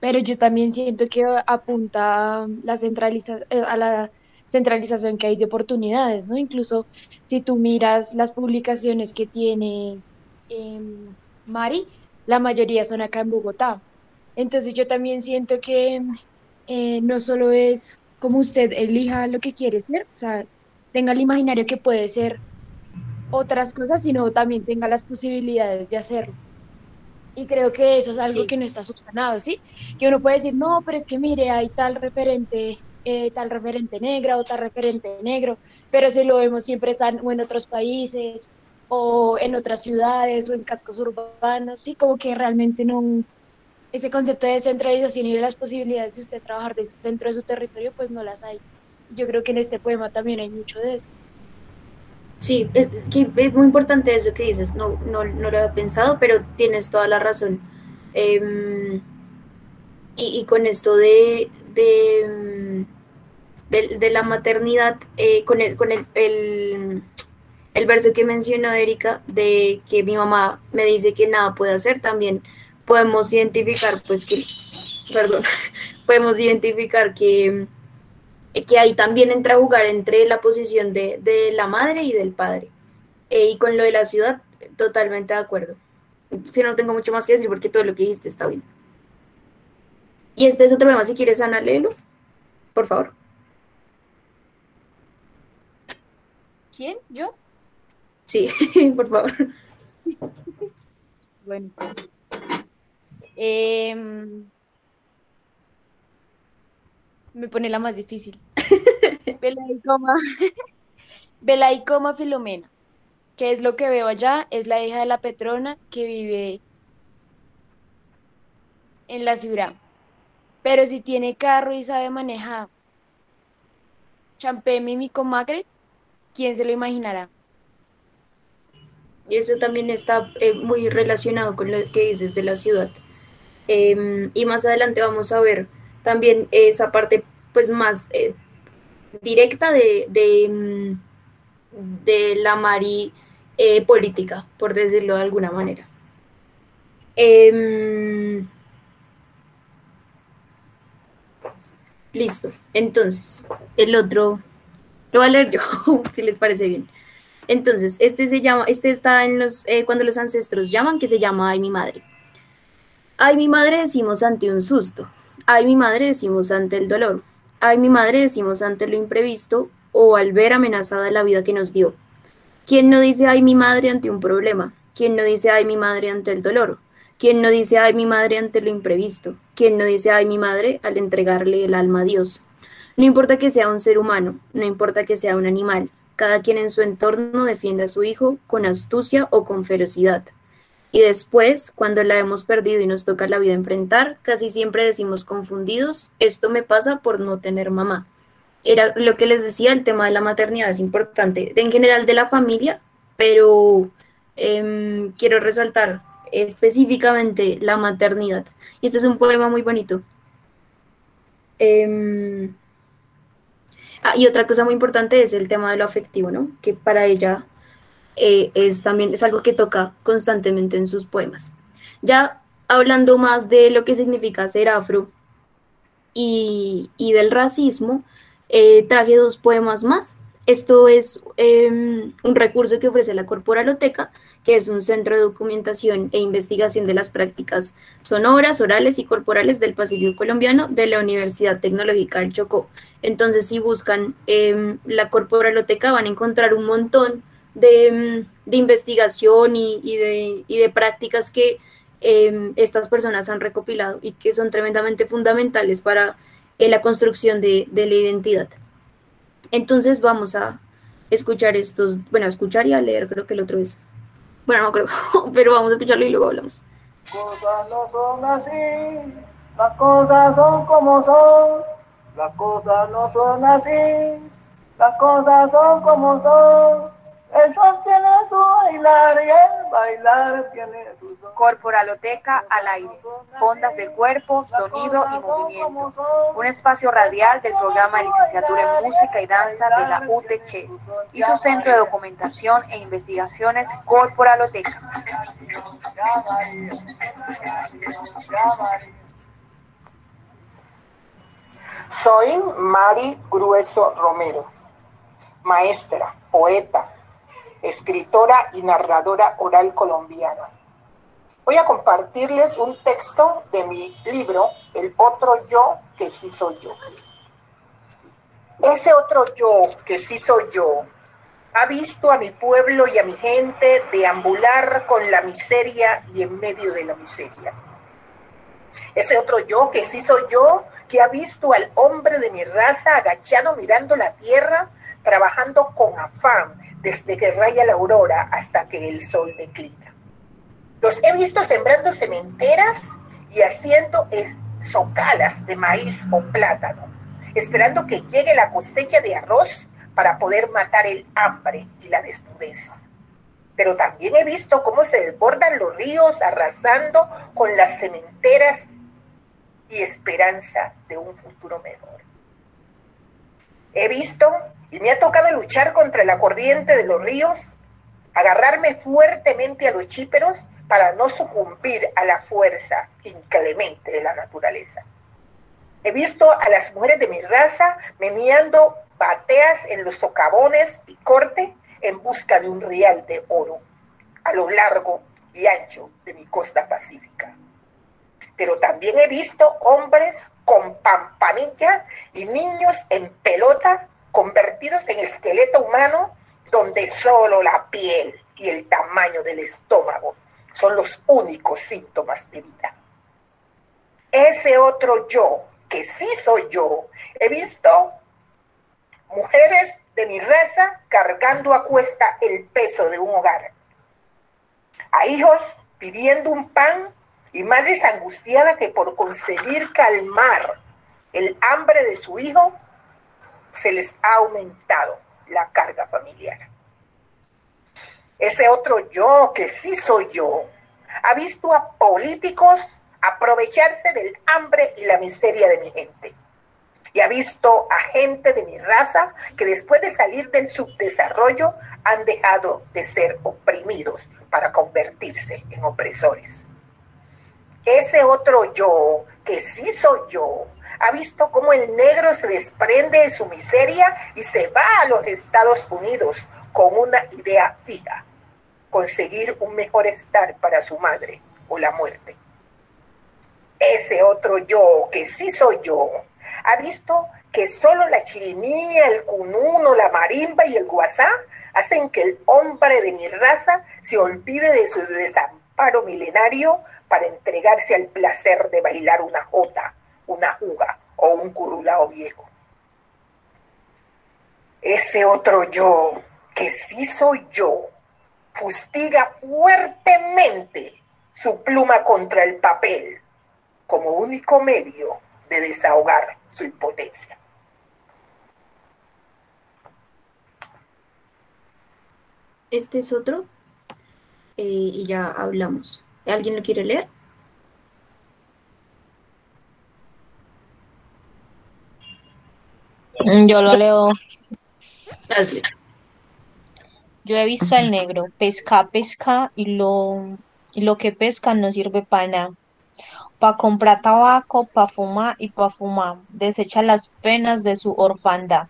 pero yo también siento que apunta la centraliza eh, a la centralización que hay de oportunidades, ¿no? Incluso si tú miras las publicaciones que tiene em, Mari, la mayoría son acá en Bogotá. Entonces yo también siento que eh, no solo es como usted elija lo que quiere ser, o sea, tenga el imaginario que puede ser otras cosas, sino también tenga las posibilidades de hacerlo. Y creo que eso es algo que no está subsanado, ¿sí? Que uno puede decir, no, pero es que mire, hay tal referente, eh, tal referente negra o tal referente negro, pero si lo vemos siempre están o en otros países o en otras ciudades o en cascos urbanos, sí, como que realmente no, ese concepto de descentralización y de las posibilidades de usted trabajar dentro de su territorio, pues no las hay. Yo creo que en este poema también hay mucho de eso. Sí, es, que es muy importante eso que dices, no, no, no lo había pensado, pero tienes toda la razón. Em, y, con esto de, de, de, la maternidad, eh, con, el, con el, el, el, verso que mencionó Erika, de que mi mamá me dice que nada puede hacer, también podemos identificar, pues que, perdón, (laughs) podemos identificar que que ahí también entra a jugar entre la posición de, la madre y del padre. Eh, y con lo de la ciudad, totalmente de acuerdo. Si no tengo mucho más que decir porque todo lo que dijiste está bien. Y este es otro tema, si quieres, Ana, léelo, por favor. ¿Quién? ¿Yo? Sí, (laughs) por favor. bueno. Eh, me pone la más difícil. (laughs) (laughs) Belaicoma, Filomena. ¿Qué es lo que veo allá? Es la hija de la Petrona que vive en la ciudad. Pero si tiene carro y sabe manejar champé mi comagre, ¿quién se lo imaginará? Y eso también está eh, muy relacionado con lo que dices de la ciudad. Em, y más adelante vamos a ver también esa parte pues más eh, directa de, de, mm, de, la Mari eh, política, por decirlo de alguna manera. Em, listo, entonces, el otro, lo voy a leer yo, (laughs) si les parece bien. Entonces, este se llama, este está en los, eh, cuando los ancestros llaman, que se llama Ay mi madre. Ay mi madre decimos ante un susto, Ay, mi madre decimos ante el dolor. Ay, mi madre decimos ante lo imprevisto o al ver amenazada la vida que nos dio. ¿Quién no dice ay, mi madre ante un problema? ¿Quién no dice ay, mi madre ante el dolor? ¿Quién no dice ay, mi madre ante lo imprevisto? ¿Quién no dice ay, mi madre al entregarle el alma a Dios? No importa que sea un ser humano, no importa que sea un animal, cada quien en su entorno defiende a su hijo con astucia o con ferocidad. Y después, cuando la hemos perdido y nos toca la vida enfrentar, casi siempre decimos confundidos, esto me pasa por no tener mamá. Era lo que les decía, el tema de la maternidad es importante, en general de la familia, pero em, quiero resaltar específicamente la maternidad. Y este es un poema muy bonito. Em, ah, y otra cosa muy importante es el tema de lo afectivo, ¿no? Que para ella eh, es también es algo que toca constantemente en sus poemas. Ya hablando más de lo que significa ser afro y, del racismo, eh, traje dos poemas más. Esto es em, un recurso que ofrece la Corporaloteca, que es un centro de documentación e investigación de las prácticas sonoras, orales y corporales del Pacífico colombiano de la Universidad Tecnológica del Chocó. Entonces, si buscan em, la Corporaloteca, van a encontrar un montón de, investigación y, de, de, prácticas que em, estas personas han recopilado y que son tremendamente fundamentales para eh, la construcción de, la identidad. Entonces vamos a, escuchar estos, bueno, escuchar y a leer, creo que el otro es. Bueno, no creo, (laughs) pero vamos a escucharlo y luego hablamos. Cosas no son así, las cosas son como son, las cosas no son así, las cosas son como son. El son tiene su bailar y el bailar tiene su. Corporaloteca al aire, ondas del cuerpo, sonido y movimiento. Un espacio radial del programa de licenciatura en música y danza de la UTC y su centro de documentación e investigaciones Corporaloteca. Soy Mari Grueso Romero, maestra, poeta, escritora y narradora oral colombiana. Voy a compartirles un texto de mi libro, El otro yo que sí soy yo. Ese otro yo que sí soy yo ha visto a mi pueblo y a mi gente deambular con la miseria y en medio de la miseria. Ese otro yo que sí soy yo, que ha visto al hombre de mi raza agachado mirando la tierra, trabajando con afán desde que raya la aurora hasta que el sol declina. Los he visto sembrando cementeras y haciendo socalas de maíz o plátano, esperando que llegue la cosecha de arroz para poder matar el hambre y la desnudez. Pero también he visto cómo se desbordan los ríos arrasando con las cementeras y esperanza de un futuro mejor. He visto y me ha tocado luchar contra la corriente de los ríos, agarrarme fuertemente a los chíperos para no sucumbir a la fuerza inclemente de la naturaleza. He visto a las mujeres de mi raza meneando bateas en los socavones y corte en busca de un real de oro a lo largo y ancho de mi costa pacífica. Pero también he visto hombres con pampanilla y niños en pelota convertidos en esqueleto humano donde solo la piel y el tamaño del estómago son los únicos síntomas de vida. Ese otro yo, que sí soy yo, he visto mujeres de mi raza cargando a cuesta el peso de un hogar, a hijos pidiendo un pan y madres angustiadas que por conseguir calmar el hambre de su hijo se les ha aumentado la carga familiar. Ese otro yo, que sí soy yo, ha visto a políticos aprovecharse del hambre y la miseria de mi gente. Y ha visto a gente de mi raza que después de salir del subdesarrollo han dejado de ser oprimidos para convertirse en opresores. Ese otro yo, que sí soy yo, ha visto cómo el negro se desprende de su miseria y se va a los Estados Unidos con una idea fija, conseguir un mejor estar para su madre o la muerte. Ese otro yo, que sí soy yo, ha visto que solo la chirimía, el cununo, la marimba y el guasá hacen que el hombre de mi raza se olvide de su desamparo milenario para entregarse al placer de bailar una jota una juga o un curulao viejo. Ese otro yo, que sí soy yo, fustiga fuertemente su pluma contra el papel como único medio de desahogar su impotencia. Este es otro eh, y ya hablamos. ¿Alguien lo quiere leer? Mm, yo lo leo. Yo he visto al negro, pesca, pesca y lo, lo que pesca no sirve para nada. Para comprar tabaco, para fumar y para fumar. Desecha las penas de su orfandad.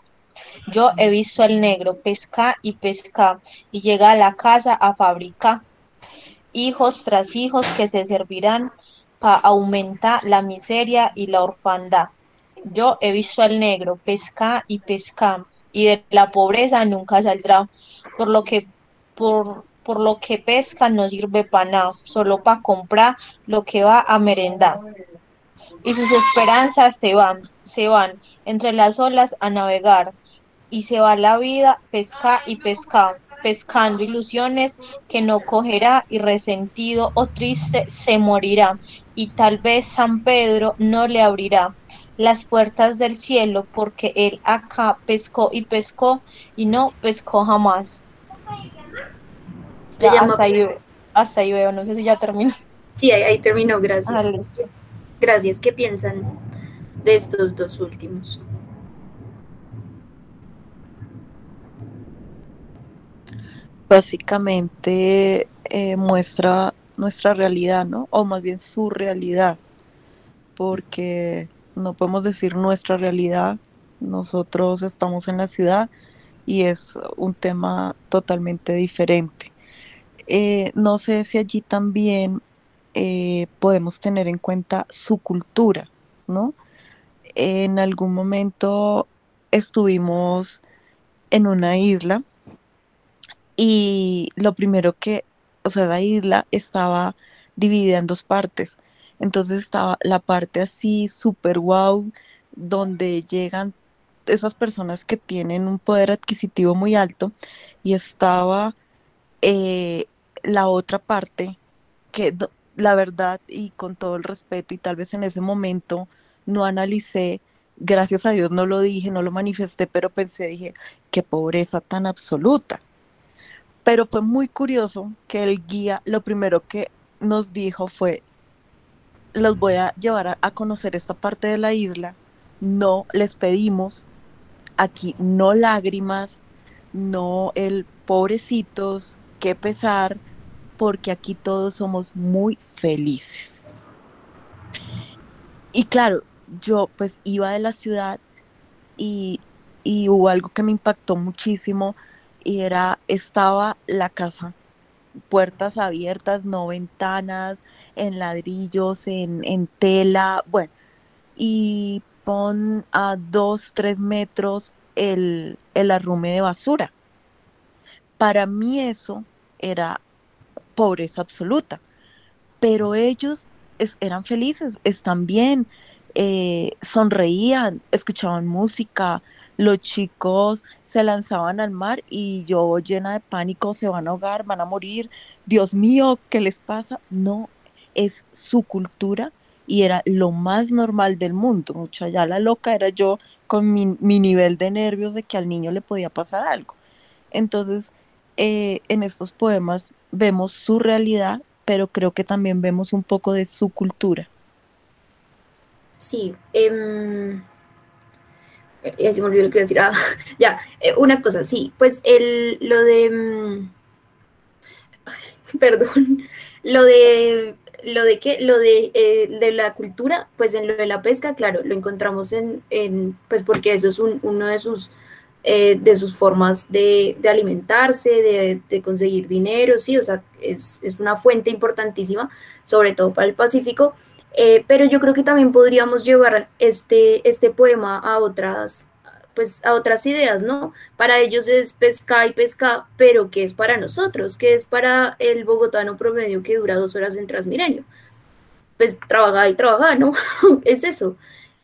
Yo he visto al negro pesca y pesca y llega a la casa a fabricar hijos tras hijos que se servirán para aumentar la miseria y la orfandad. Yo he visto al negro pesca y pesca y de la pobreza nunca saldrá, por lo que por, por lo que pesca no sirve para nada, solo para comprar lo que va a merendar. Y sus esperanzas se van, se van entre las olas a navegar, y se va la vida, pesca y pesca, pescando ilusiones que no cogerá y resentido o triste se morirá y tal vez San Pedro no le abrirá las puertas del cielo porque él acá pescó y pescó y no pescó jamás. Ya, hasta, ahí, hasta ahí veo, no sé si ya terminó. Sí, ahí, terminó, gracias. gracias, ¿qué piensan de estos dos últimos? Básicamente eh, muestra nuestra realidad, ¿no? O más bien su realidad, porque no podemos decir nuestra realidad, nosotros estamos en la ciudad y es un tema totalmente diferente. Eh, no sé si allí también eh, podemos tener en cuenta su cultura, ¿no? En algún momento estuvimos en una isla y lo primero que, o sea, la isla estaba dividida en dos partes. Entonces estaba la parte así, super wow, donde llegan esas personas que tienen un poder adquisitivo muy alto y estaba eh, la otra parte que la verdad y con todo el respeto y tal vez en ese momento no analicé, gracias a Dios no lo dije, no lo manifesté, pero pensé, dije, qué pobreza tan absoluta. Pero fue muy curioso que el guía lo primero que nos dijo fue, los voy a llevar a, conocer esta parte de la isla. No les pedimos aquí no lágrimas, no el pobrecitos, qué pesar, porque aquí todos somos muy felices. Y claro, yo pues iba de la ciudad y, y hubo algo que me impactó muchísimo y era, estaba la casa, puertas abiertas, no ventanas, en ladrillos, en, tela, bueno, y pon a dos, tres metros el, el arrume de basura. Para mí eso era pobreza absoluta, pero ellos eran felices, están bien, eh, sonreían, escuchaban música, los chicos se lanzaban al mar y yo llena de pánico, se van a ahogar, van a morir, Dios mío, ¿qué les pasa? No, es su cultura y era lo más normal del mundo. Mucha ya la loca era yo con mi, nivel de nervios de que al niño le podía pasar algo. Entonces, eh, en estos poemas vemos su realidad, pero creo que también vemos un poco de su cultura. Sí, eh, ya se me olvidó lo que iba decir. Ah, (laughs) ya, eh, una cosa, sí, pues el, lo de, em, (laughs) perdón, lo de lo de que lo de, eh, de, la cultura, pues en lo de la pesca, claro, lo encontramos en, en pues porque eso es un, uno de sus, eh, de sus formas de, de alimentarse, de, de, conseguir dinero, sí, o sea, es, es, una fuente importantísima, sobre todo para el Pacífico, eh, pero yo creo que también podríamos llevar este, este poema a otras, pues a otras ideas, ¿no? Para ellos es pesca y pesca, pero ¿qué es para nosotros? ¿Qué es para el bogotano promedio que dura dos horas en Transmilenio? Pues trabaja y trabaja, ¿no? (laughs) es eso.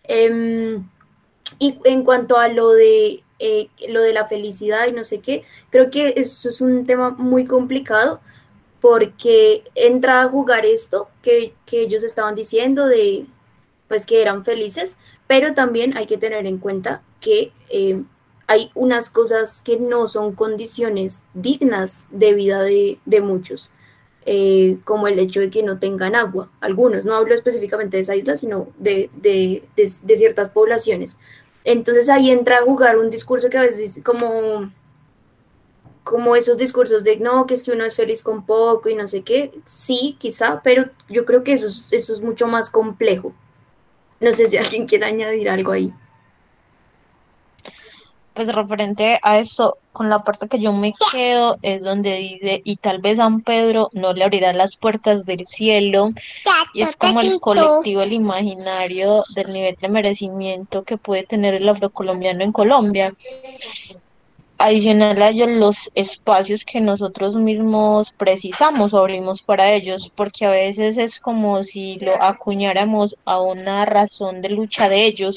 Em, y en cuanto a lo de, eh, lo de la felicidad y no sé qué, creo que eso es un tema muy complicado porque entra a jugar esto que, que ellos estaban diciendo de pues que eran felices, pero también hay que tener en cuenta que eh, hay unas cosas que no son condiciones dignas de vida de, muchos, eh, como el hecho de que no tengan agua, algunos, no hablo específicamente de esa isla, sino de, ciertas poblaciones. Entonces ahí entra a jugar un discurso que a veces como como esos discursos de no, que es que uno es feliz con poco y no sé qué, sí, quizá, pero yo creo que eso eso es mucho más complejo. No sé si alguien quiere añadir algo ahí pues referente a eso, con la parte que yo me quedo es donde dice, y tal vez San Pedro no le abrirá las puertas del cielo, y es como el colectivo, el imaginario del nivel de merecimiento que puede tener el afrocolombiano en Colombia. Adicional a ello, los espacios que nosotros mismos precisamos o abrimos para ellos, porque a veces es como si lo acuñáramos a una razón de lucha de ellos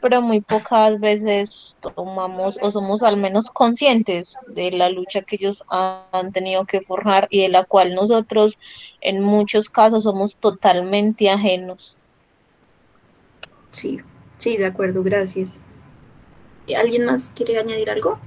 pero muy pocas veces tomamos o somos al menos conscientes de la lucha que ellos han tenido que forjar y de la cual nosotros en muchos casos somos totalmente ajenos. Sí, sí, de acuerdo, gracias. ¿Alguien más quiere añadir algo?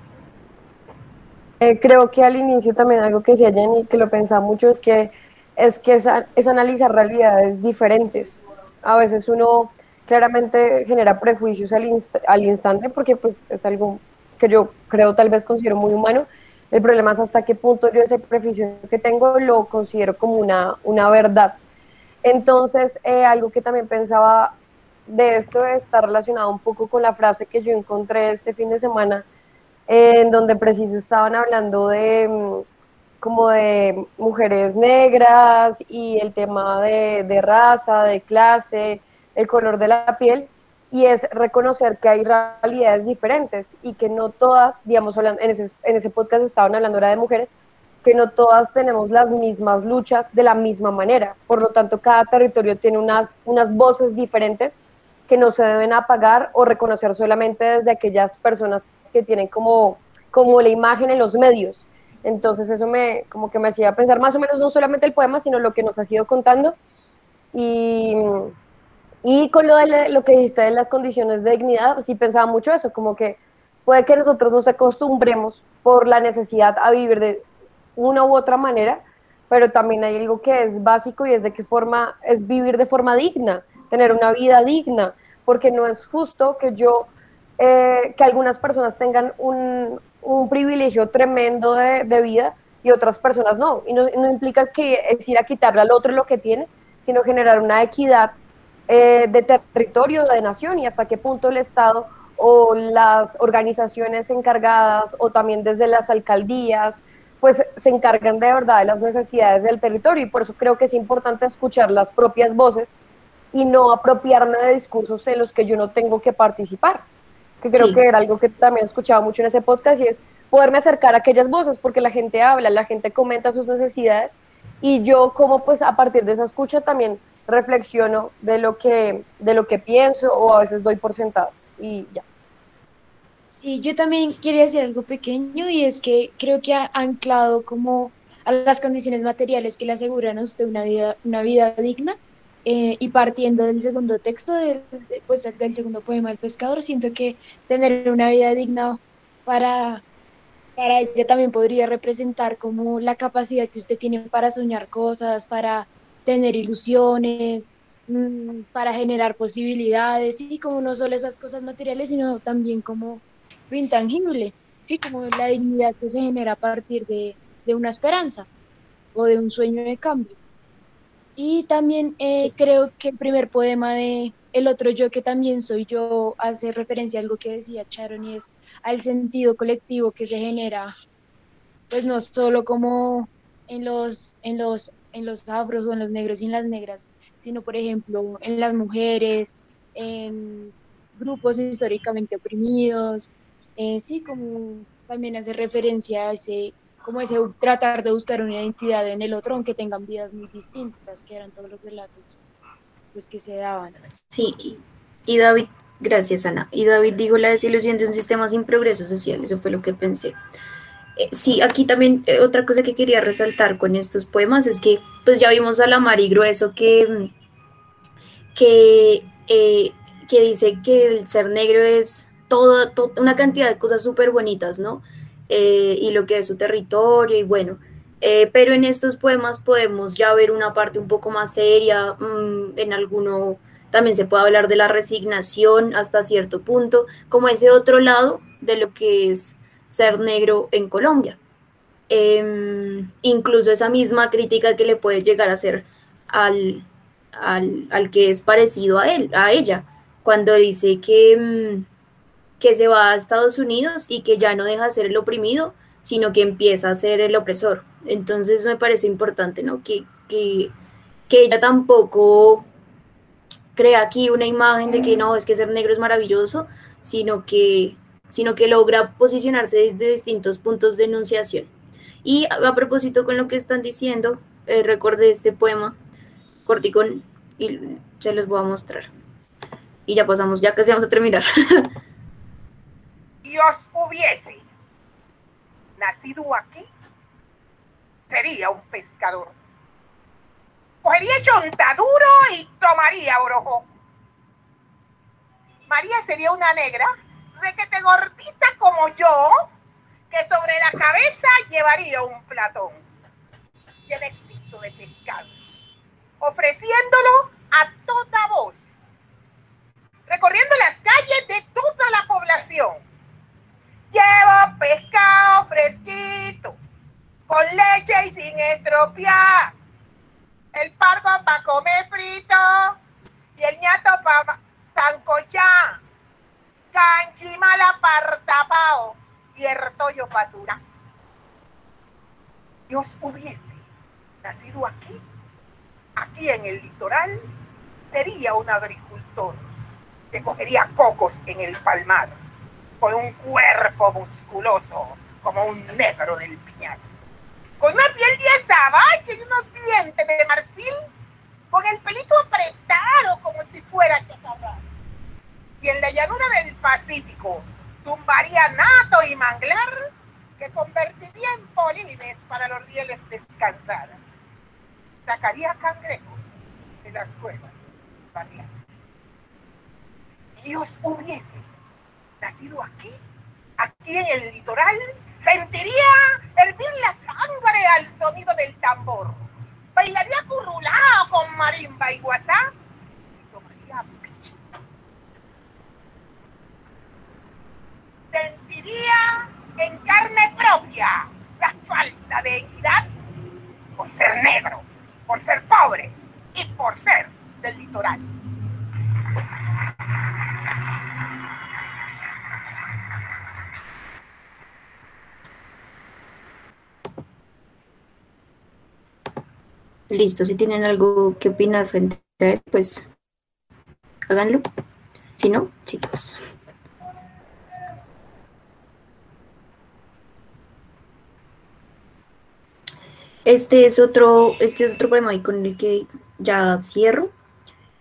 Eh, creo que al inicio también algo que decía Jenny, que lo pensaba mucho, es que es, que es, analizar realidades diferentes. A veces uno claramente genera prejuicios al, inst al instante porque pues es algo que yo creo tal vez considero muy humano. El problema es hasta qué punto yo ese prejuicio que tengo lo considero como una, una verdad. Entonces, eh, algo que también pensaba de esto está relacionado un poco con la frase que yo encontré este fin de semana, en donde preciso estaban hablando de mm, como de mujeres negras y el tema de, de raza, de clase, el color de la piel, y es reconocer que hay realidades diferentes y que no todas, digamos, en ese, en ese podcast estaban hablando ahora de mujeres, que no todas tenemos las mismas luchas de la misma manera. Por lo tanto, cada territorio tiene unas, unas voces diferentes que no se deben apagar o reconocer solamente desde aquellas personas que tienen como, como la imagen en los medios. Entonces eso me como que me hacía pensar más o menos no solamente el poema, sino lo que nos ha sido contando. Y, y con lo, de lo que dijiste de las condiciones de dignidad, sí pensaba mucho eso, como que puede que nosotros nos acostumbremos por la necesidad a vivir de una u otra manera, pero también hay algo que es básico y es de qué forma es vivir de forma digna, tener una vida digna, porque no es justo que yo, eh, que algunas personas tengan un, un privilegio tremendo de, de, vida y otras personas no. Y no, no, implica que es ir a quitarle al otro lo que tiene, sino generar una equidad eh, de territorio, de nación y hasta qué punto el Estado o las organizaciones encargadas o también desde las alcaldías, pues se encargan de verdad de las necesidades del territorio y por eso creo que es importante escuchar las propias voces y no apropiarme de discursos en los que yo no tengo que participar, que creo sí. que era algo que también escuchaba mucho en ese podcast y es poderme acercar a aquellas voces porque la gente habla, la gente comenta sus necesidades y yo como pues a partir de esa escucha también reflexiono de lo que, de lo que pienso o a veces doy por sentado y ya. Sí, yo también quería decir algo pequeño y es que creo que ha anclado como a las condiciones materiales que le aseguran a usted una vida, una vida digna eh, y partiendo del segundo texto, del, pues, del segundo poema del pescador, siento que tener una vida digna para, para ella también podría representar como la capacidad que usted tiene para soñar cosas, para tener ilusiones, mmm, para generar posibilidades, y como no solo esas cosas materiales, sino también como lo intangible, ¿sí? como la dignidad que se genera a partir de, de una esperanza o de un sueño de cambio. Y también eh, sí. creo que el primer poema de El otro yo, que también soy yo, hace referencia a algo que decía Sharon y es al sentido colectivo que se genera, pues no solo como en los, en los, en los afros o en los negros y en las negras, sino por ejemplo en las mujeres, en grupos históricamente oprimidos, eh, sí, como también hace referencia a ese, como ese tratar de buscar una identidad en el otro, aunque tengan vidas muy distintas, que eran todos los relatos pues, que se daban. Sí, y David, gracias Ana, y David dijo la desilusión de un sistema sin progreso social, eso fue lo que pensé. Eh, sí, aquí también eh, otra cosa que quería resaltar con estos poemas es que pues ya vimos a la Mari Grueso que, que, eh, que dice que el ser negro es toda, toda una cantidad de cosas súper bonitas, ¿no? Eh, y lo que es su territorio y bueno, eh, pero en estos poemas podemos ya ver una parte un poco más seria, mmm, en alguno también se puede hablar de la resignación hasta cierto punto, como ese otro lado de lo que es ser negro en Colombia. Eh, incluso esa misma crítica que le puede llegar a hacer al, al, al que es parecido a él, a ella, cuando dice que, mmm, que se va a Estados Unidos y que ya no deja de ser el oprimido, sino que empieza a ser el opresor. Entonces me parece importante, ¿no? Que, que, que ella tampoco crea aquí una imagen de que no, es que ser negro es maravilloso, sino que, sino que logra posicionarse desde distintos puntos de enunciación. Y a, propósito con lo que están diciendo, eh, recordé este poema, corticón, y se los voy a mostrar. Y ya pasamos, ya casi vamos a terminar. (laughs) Dios hubiese nacido aquí, sería un pescador. Cogería chontaduro y tomaría brojo. María sería una negra, requete gordita como yo, que sobre la cabeza llevaría un platón llenecito de pescado, ofreciéndolo a toda voz, recorriendo las calles de toda la población. Llevo pescado fresquito, con leche y sin estropear. El pargo para comer frito y el ñato para sancochar. Canchimala para y el retoyo basura. Dios hubiese nacido aquí, aquí en el litoral, sería un agricultor que cogería cocos en el palmar, con un cuerpo musculoso como un negro del piñal, con una piel de azabache y unos dientes de marfil, con el pelito apretado como si fuera chacarrón. Y en la llanura del Pacífico tumbaría nato y manglar que convertiría en polines para los rieles descansar. Sacaría cangrejos de las cuevas. Dios hubiese nacido aquí, aquí en el litoral, sentiría hervir la sangre al sonido del tambor. Bailaría currulado con marimba y guasá y tomaría. Sentiría en carne propia la falta de equidad por ser negro, por ser pobre y por ser del litoral. Listo, si tienen algo que opinar frente a esto, pues háganlo. Si no, chicos. Este es otro, este es otro problema y con el que ya cierro.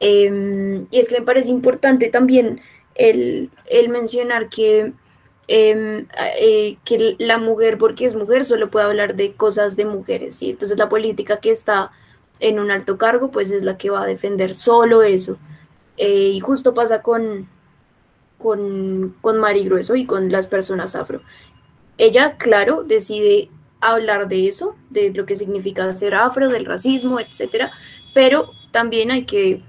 Em, y es que me parece importante también el, el mencionar que, em, eh, que la mujer, porque es mujer, solo puede hablar de cosas de mujeres. y Entonces la política que está en un alto cargo, pues es la que va a defender solo eso. Eh, y justo pasa con, con, con Mari Grueso y con las personas afro. Ella, claro, decide hablar de eso, de lo que significa ser afro, del racismo, etcétera, pero también hay que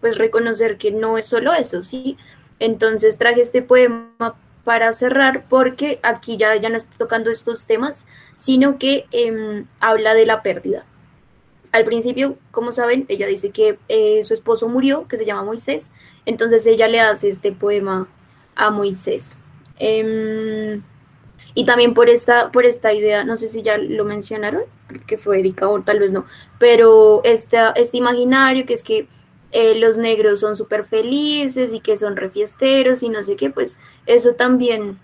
pues reconocer que no es solo eso, ¿sí? Entonces traje este poema para cerrar porque aquí ya, ya no estoy tocando estos temas, sino que em, habla de la pérdida. Al principio, como saben, ella dice que eh, su esposo murió, que se llama Moisés, entonces ella le hace este poema a Moisés. Em, y también por esta, por esta idea, no sé si ya lo mencionaron, que fue Erika o tal vez no, pero este imaginario que es que eh, los negros son súper felices y que son refiesteros y no sé qué, pues eso también,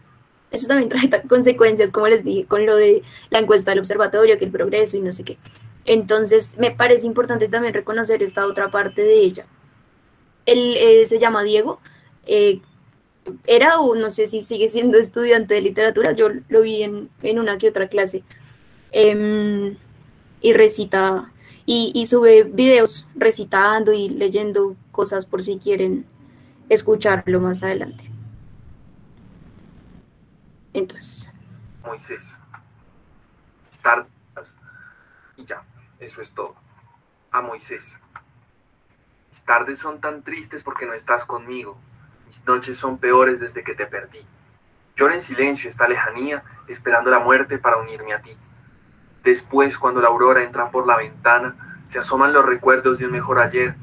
eso también (laughs) trae consecuencias, como les dije, con lo de la encuesta del observatorio, que el progreso y no sé qué. Entonces, me parece importante también reconocer esta otra parte de ella. Él eh, se llama Diego, eh, era o no sé si sigue siendo estudiante de literatura, yo lo vi en, una que otra clase, em, y recita, y, y, sube videos recitando y leyendo cosas por si quieren escucharlo más adelante. Entonces. Moisés, estar y ya. Eso es todo. A Moisés. Mis tardes son tan tristes porque no estás conmigo. Mis noches son peores desde que te perdí. Lloro en silencio esta lejanía, esperando la muerte para unirme a ti. Después, cuando la aurora entra por la ventana, se asoman los recuerdos de un mejor ayer.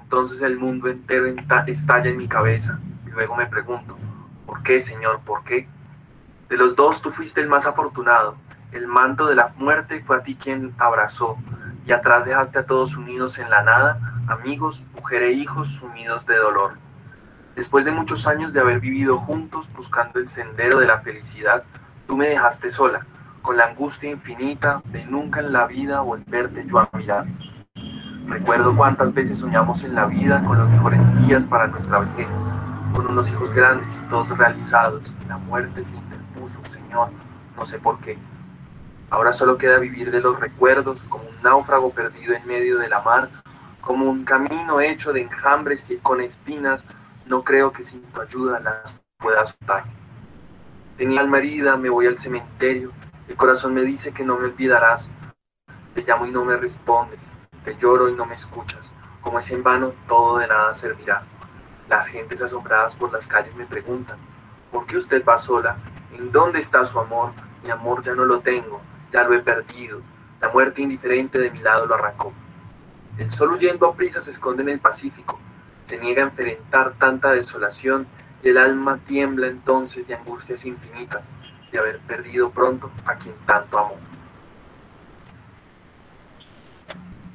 Entonces el mundo entero estalla en mi cabeza. Y luego me pregunto, ¿por qué, Señor? ¿Por qué? De los dos tú fuiste el más afortunado. El manto de la muerte fue a ti quien abrazó y atrás dejaste a todos unidos en la nada, amigos, mujer e hijos sumidos de dolor. Después de muchos años de haber vivido juntos buscando el sendero de la felicidad, tú me dejaste sola, con la angustia infinita de nunca en la vida volverte yo a mirar. Recuerdo cuántas veces soñamos en la vida con los mejores días para nuestra vejez, con unos hijos grandes y todos realizados. La muerte se interpuso, Señor, no sé por qué. Ahora solo queda vivir de los recuerdos como un náufrago perdido en medio de la mar, como un camino hecho de enjambres y con espinas. No creo que sin tu ayuda las pueda soltar. Tenía alma herida, me voy al cementerio. El corazón me dice que no me olvidarás. Te llamo y no me respondes. Te lloro y no me escuchas. Como es en vano, todo de nada servirá. Las gentes asombradas por las calles me preguntan, ¿por qué usted va sola? ¿En dónde está su amor? Mi amor ya no lo tengo, ya lo he perdido. La muerte indiferente de mi lado lo arrancó. El sol huyendo a prisa se esconde en el Pacífico. Se niega a enfrentar tanta desolación y el alma tiembla entonces de angustias infinitas de haber perdido pronto a quien tanto amó.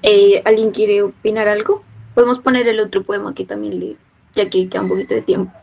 Eh, ¿Alguien quiere opinar algo? Podemos poner el otro poema que también leí, ya que queda un poquito de tiempo.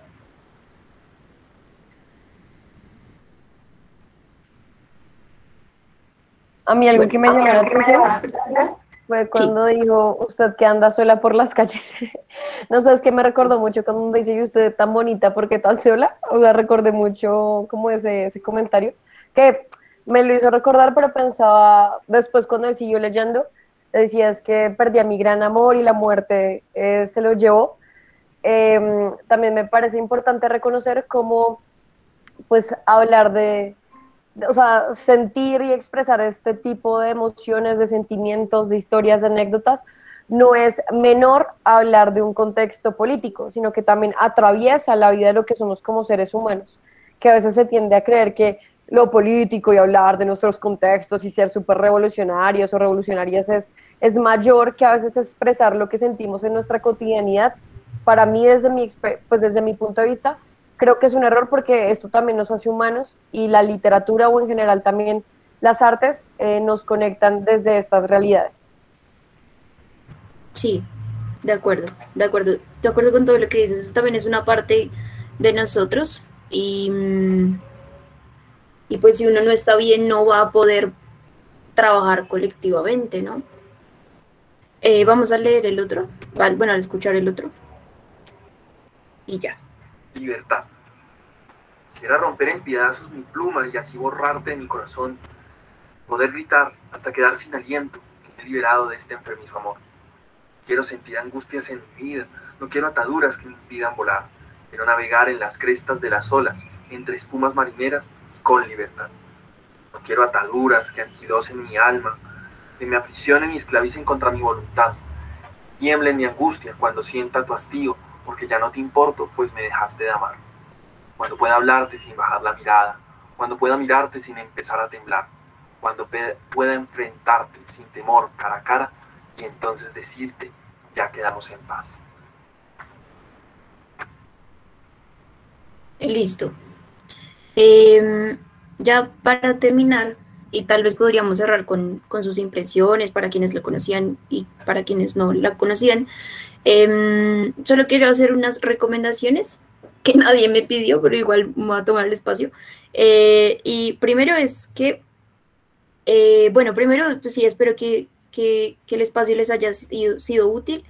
A mí algo que me llamó la atención fue cuando dijo usted que anda sola por las calles. (laughs) no sabes que me recordó mucho cuando dice usted tan bonita porque tan sola. O sea, recordé mucho como ese, ese comentario que me lo hizo recordar, pero pensaba después cuando él siguió leyendo, decías que perdí a mi gran amor y la muerte eh, se lo llevó. Em, también me parece importante reconocer cómo pues hablar de, o sea, sentir y expresar este tipo de emociones, de sentimientos, de historias, de anécdotas, no es menor hablar de un contexto político, sino que también atraviesa la vida de lo que somos como seres humanos, que a veces se tiende a creer que lo político y hablar de nuestros contextos y ser súper revolucionarios o revolucionarias es, es mayor que a veces expresar lo que sentimos en nuestra cotidianidad. Para mí, desde mi, pues desde mi punto de vista, creo que es un error porque esto también nos hace humanos y la literatura o en general también las artes eh, nos conectan desde estas realidades. Sí, de acuerdo, de acuerdo, de acuerdo con todo lo que dices. Eso también es una parte de nosotros y, y pues si uno no está bien no va a poder trabajar colectivamente, ¿no? Eh, vamos a leer el otro, bueno, a escuchar el otro. Y ya libertad. Quisiera romper en pedazos mi pluma y así borrarte de mi corazón, poder gritar hasta quedar sin aliento me he liberado de este enfermizo amor. Quiero sentir angustias en mi vida, no quiero ataduras que me impidan volar, quiero navegar en las crestas de las olas, entre espumas marineras y con libertad. No quiero ataduras que anquilosen mi alma, que me aprisionen y esclavicen contra mi voluntad. Tiemble en mi angustia cuando sienta tu hastío porque ya no te importo, pues me dejaste de amar. Cuando pueda hablarte sin bajar la mirada, cuando pueda mirarte sin empezar a temblar, cuando pueda enfrentarte sin temor cara a cara y entonces decirte, ya quedamos en paz. Listo. Em, ya para terminar, y tal vez podríamos cerrar con, con, sus impresiones para quienes lo conocían y para quienes no la conocían. Em, solo quiero hacer unas recomendaciones que (laughs) nadie me pidió, pero igual me voy a tomar el espacio. Eh, y primero es que, eh, bueno, primero, pues sí, espero que, que, el espacio les haya sido, útil.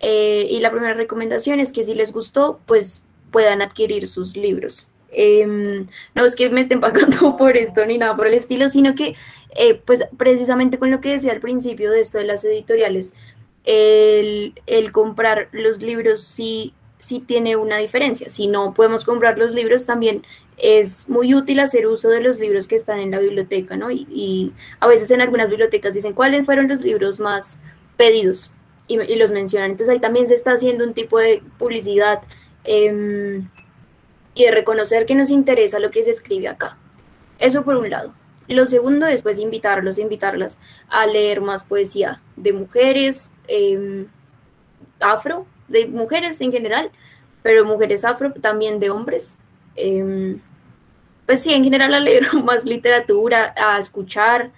Eh, y la primera recomendación es que si les gustó, pues puedan adquirir sus libros. Em, no es que me estén pagando (laughs) por esto ni nada por el estilo, sino que, pues precisamente con lo que decía al principio de esto de las editoriales, el, comprar los libros sí, sí tiene una diferencia. Si no podemos comprar los libros, también es muy útil hacer uso de los libros que están en la biblioteca, ¿no? Y, a veces en algunas bibliotecas dicen cuáles fueron los libros más pedidos y, los mencionan. Entonces ahí también se está haciendo un tipo de publicidad em, y de reconocer que nos interesa lo que se escribe acá. Eso por un lado. Lo segundo es pues invitarlos, invitarlas a leer más poesía de mujeres, em, afro, de mujeres en general, pero mujeres afro, también de hombres. Em, pues sí, en general a leer (laughs) más literatura, a escuchar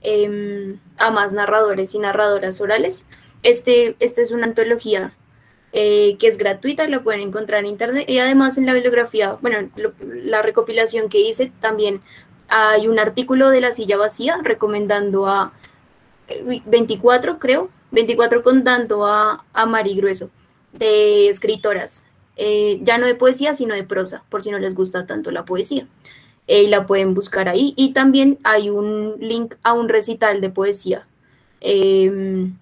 em, a más narradores y narradoras orales. Este, esta es una antología eh, que es gratuita, la pueden encontrar en internet y además en la bibliografía, bueno, la recopilación que hice también hay un artículo de la silla vacía recomendando a 24, eh, creo, 24 contando a, a Mari Grueso, de escritoras, eh, ya no de poesía, sino de prosa, por si no les gusta tanto la poesía. Y la pueden buscar ahí. Y también hay un link a un recital de poesía em,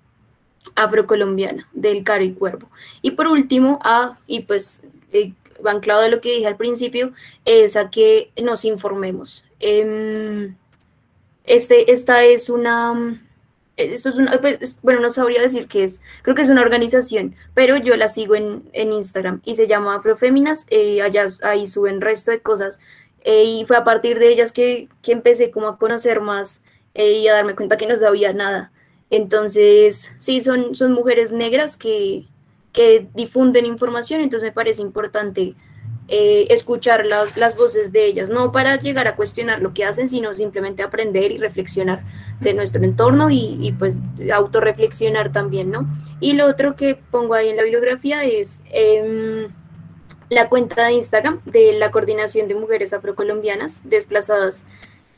afrocolombiana del Caro y Cuervo. Y por último, a, y pues eh, anclado de lo que dije al principio, es a que nos informemos. Em, este, esta es una esto es una, pues, bueno, no sabría decir qué es, creo que es una organización, pero yo la sigo en, Instagram y se llama Afroféminas, eh, allá ahí suben resto de cosas eh, y fue a partir de ellas que, empecé como a conocer más eh, y a darme cuenta que no sabía nada. Entonces, sí, son, son mujeres negras que, que difunden información, entonces me parece importante eh, escuchar las, las, voces de ellas, no para llegar a cuestionar lo que hacen, sino simplemente aprender y reflexionar de nuestro entorno y, y pues autorreflexionar también, ¿no? Y lo otro que pongo ahí en la bibliografía es em, la cuenta de Instagram de la Coordinación de Mujeres Afrocolombianas Desplazadas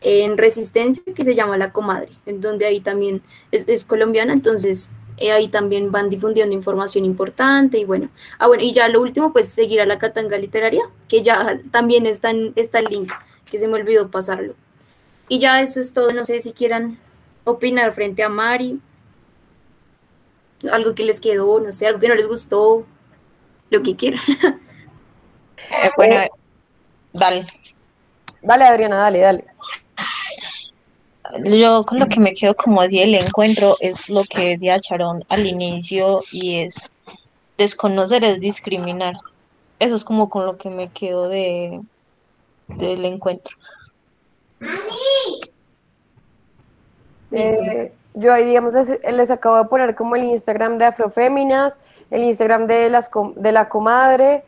en Resistencia, que se llama La Comadre, en donde ahí también es, es colombiana, entonces eh, ahí también van difundiendo información importante y bueno, ah bueno, y ya lo último, pues seguir a la Catanga Literaria, que ya también está, en, está el link, que se me olvidó pasarlo. Y ya eso es todo, no sé si quieran opinar frente a Mari, algo que les quedó, no sé, algo que no les gustó, lo que quieran. (laughs) Eh, bueno, eh, dale. Dale, Adriana, dale, dale yo con lo que me quedo como así el encuentro es lo que decía Charón al inicio y es desconocer es discriminar. Eso es como con lo que me quedo de del encuentro. Eh, yo ahí, digamos, les, acabo de poner como el Instagram de Afroféminas, el Instagram de, las, de la comadre,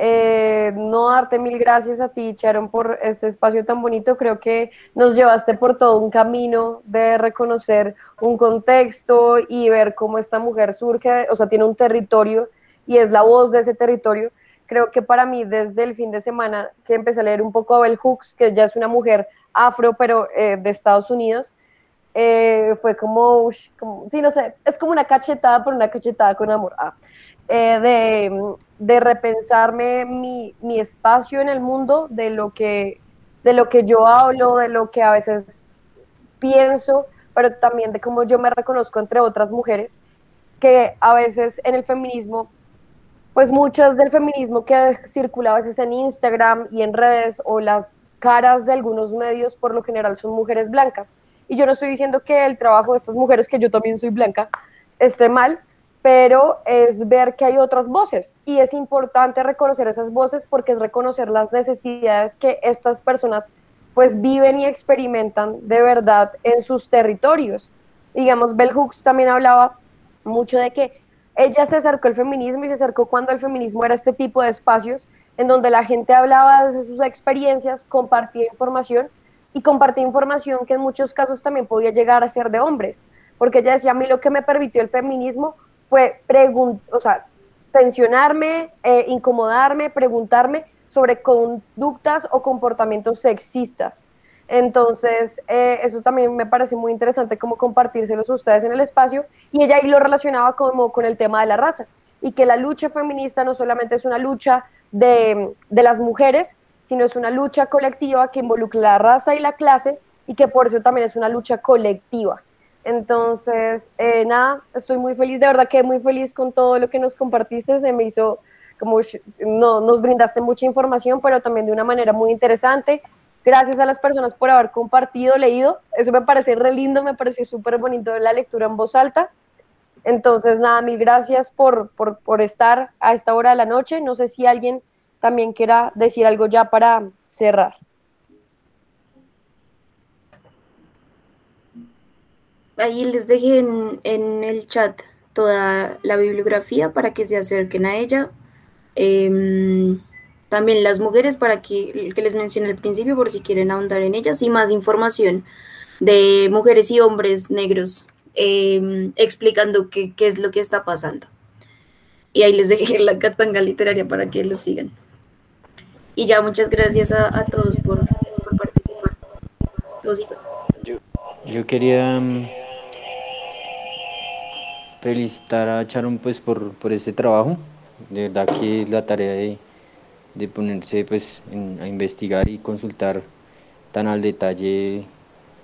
eh, no darte mil gracias a ti, Sharon, por este espacio tan bonito. Creo que nos llevaste por todo un camino de reconocer un contexto y ver cómo esta mujer surge, o sea, tiene un territorio y es la voz de ese territorio. Creo que para mí, desde el fin de semana que empecé a leer un poco a Bell Hooks, que ya es una mujer afro, pero eh, de Estados Unidos, eh, fue como, sí, no sé, es como una cachetada, por una cachetada con amor. Ah. Eh, de, repensarme mi, espacio en el mundo, de lo, que, de lo que yo hablo, de lo que a veces pienso, pero también de cómo yo me reconozco entre otras mujeres, que a veces en el feminismo, pues muchas del feminismo que circula a veces en Instagram y en redes o las caras de algunos medios por lo general son mujeres blancas. Y yo no estoy diciendo que el trabajo de estas mujeres, que yo también soy blanca, esté mal, pero es ver que hay otras voces y es importante reconocer esas voces porque es reconocer las necesidades que estas personas pues viven y experimentan de verdad en sus territorios. Digamos, Bell Hooks también hablaba mucho de que ella se acercó al feminismo y se acercó cuando el feminismo era este tipo de espacios en donde la gente hablaba de sus experiencias, compartía información y compartía información que en muchos casos también podía llegar a ser de hombres, porque ella decía, a mí lo que me permitió el feminismo fue o sea, tensionarme, eh, incomodarme, preguntarme sobre conductas o comportamientos sexistas. Entonces, eh, eso también me parece muy interesante como compartírselos a ustedes en el espacio y ella ahí lo relacionaba como con el tema de la raza y que la lucha feminista no solamente es una lucha de, de las mujeres, sino es una lucha colectiva que involucra la raza y la clase y que por eso también es una lucha colectiva. Entonces, eh, nada, estoy muy feliz, de verdad que muy feliz con todo lo que nos compartiste, se me hizo como, no, nos brindaste mucha información, pero también de una manera muy interesante. Gracias a las personas por haber compartido, leído, eso me parece re lindo, me pareció súper bonito la lectura en voz alta. Entonces, nada, mil gracias por, por, por estar a esta hora de la noche. No sé si alguien también quiera decir algo ya para cerrar. Ahí les dejé en, el chat toda la bibliografía para que se acerquen a ella. Em, también las mujeres para que, que les mencioné al principio por si quieren ahondar en ellas y más información de mujeres y hombres negros em, explicando qué, es lo que está pasando. Y ahí les dejé la catanga literaria para que lo sigan. Y ya muchas gracias a, todos por, por participar. Yo, yo quería mm, felicitar a Charon pues por, por este trabajo. De verdad que la tarea de, de ponerse pues a investigar y consultar tan al detalle